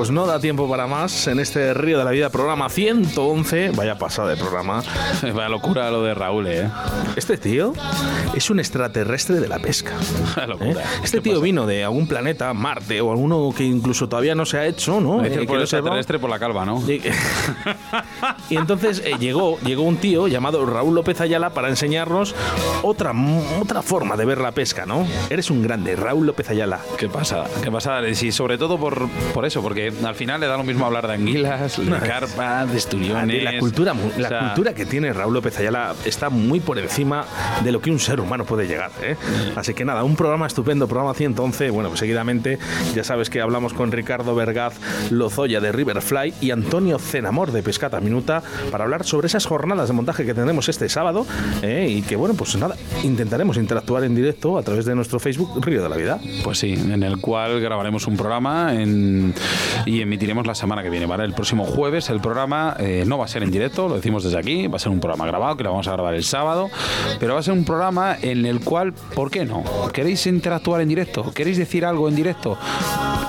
Pues no da tiempo para más en este Río de la Vida, programa 111. Vaya pasada de programa. <laughs> Vaya locura lo de Raúl, ¿eh? Este tío es un extraterrestre de la pesca. <laughs> ¿eh? Este tío vino de algún planeta, Marte, o alguno que incluso todavía no se ha hecho, ¿no? Eh, que por no extraterrestre por la calva, ¿no? Y, <laughs> y entonces eh, llegó, llegó un tío llamado Raúl López Ayala para enseñarnos otra, otra forma de ver la pesca, ¿no? Eres un grande, Raúl López Ayala. ¿Qué pasa? ¿Qué pasa? Sí, sobre todo por, por eso, porque al final le da lo mismo hablar de anguilas, de <laughs> carpas, de esturiones. La cultura, la O sea, cultura que tiene Raúl López Ayala está muy por encima de lo que un ser humano puede llegar. ¿eh? Así que nada, un programa estupendo, programa 111. Bueno, pues seguidamente ya sabes que hablamos con Ricardo Vergaz Lozoya de Riverfly y Antonio Cenamor de Pescata Minuta para hablar sobre esas jornadas de montaje que tendremos este sábado. ¿eh? Y que bueno, pues nada, intentaremos interactuar en directo a través de nuestro Facebook Río de la Vida. Pues sí, en el cual grabaremos un programa en- y emitiremos la semana que viene, ¿vale? El próximo jueves el programa eh, no va a ser en directo, lo decimos desde aquí, va a ser un programa grabado que lo vamos a grabar el sábado, pero va a ser un programa en el cual, ¿por qué no? ¿Queréis interactuar en directo? ¿Queréis decir algo en directo?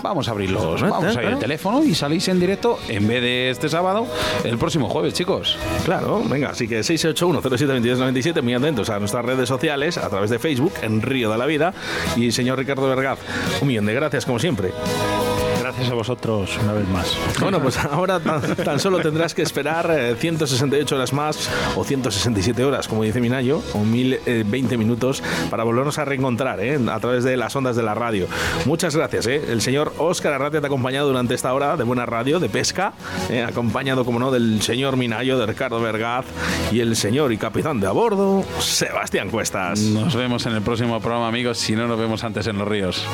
Vamos a abrirlos, vamos a ir el teléfono y salís en directo en vez de este sábado, el próximo jueves, chicos. Claro, venga, así que 681-07-2297, muy atentos a nuestras redes sociales, a través de Facebook, en Río de la Vida. Y señor Ricardo Vergaz, un millón de gracias, como siempre. Gracias a vosotros una vez más. Bueno, pues ahora tan, tan solo tendrás que esperar eh, 168 horas más o 167 horas, como dice Minayo, o 1020 minutos para volvernos a reencontrar ¿eh? a través de las ondas de la radio. Muchas gracias. ¿eh? El señor Óscar Arratia te ha acompañado durante esta hora de buena radio, de pesca, ¿eh? acompañado, como no, del señor Minayo, de Ricardo Vergaz y el señor y capitán de a bordo, Sebastián Cuestas. Nos vemos en el próximo programa, amigos, si no nos vemos antes en los ríos.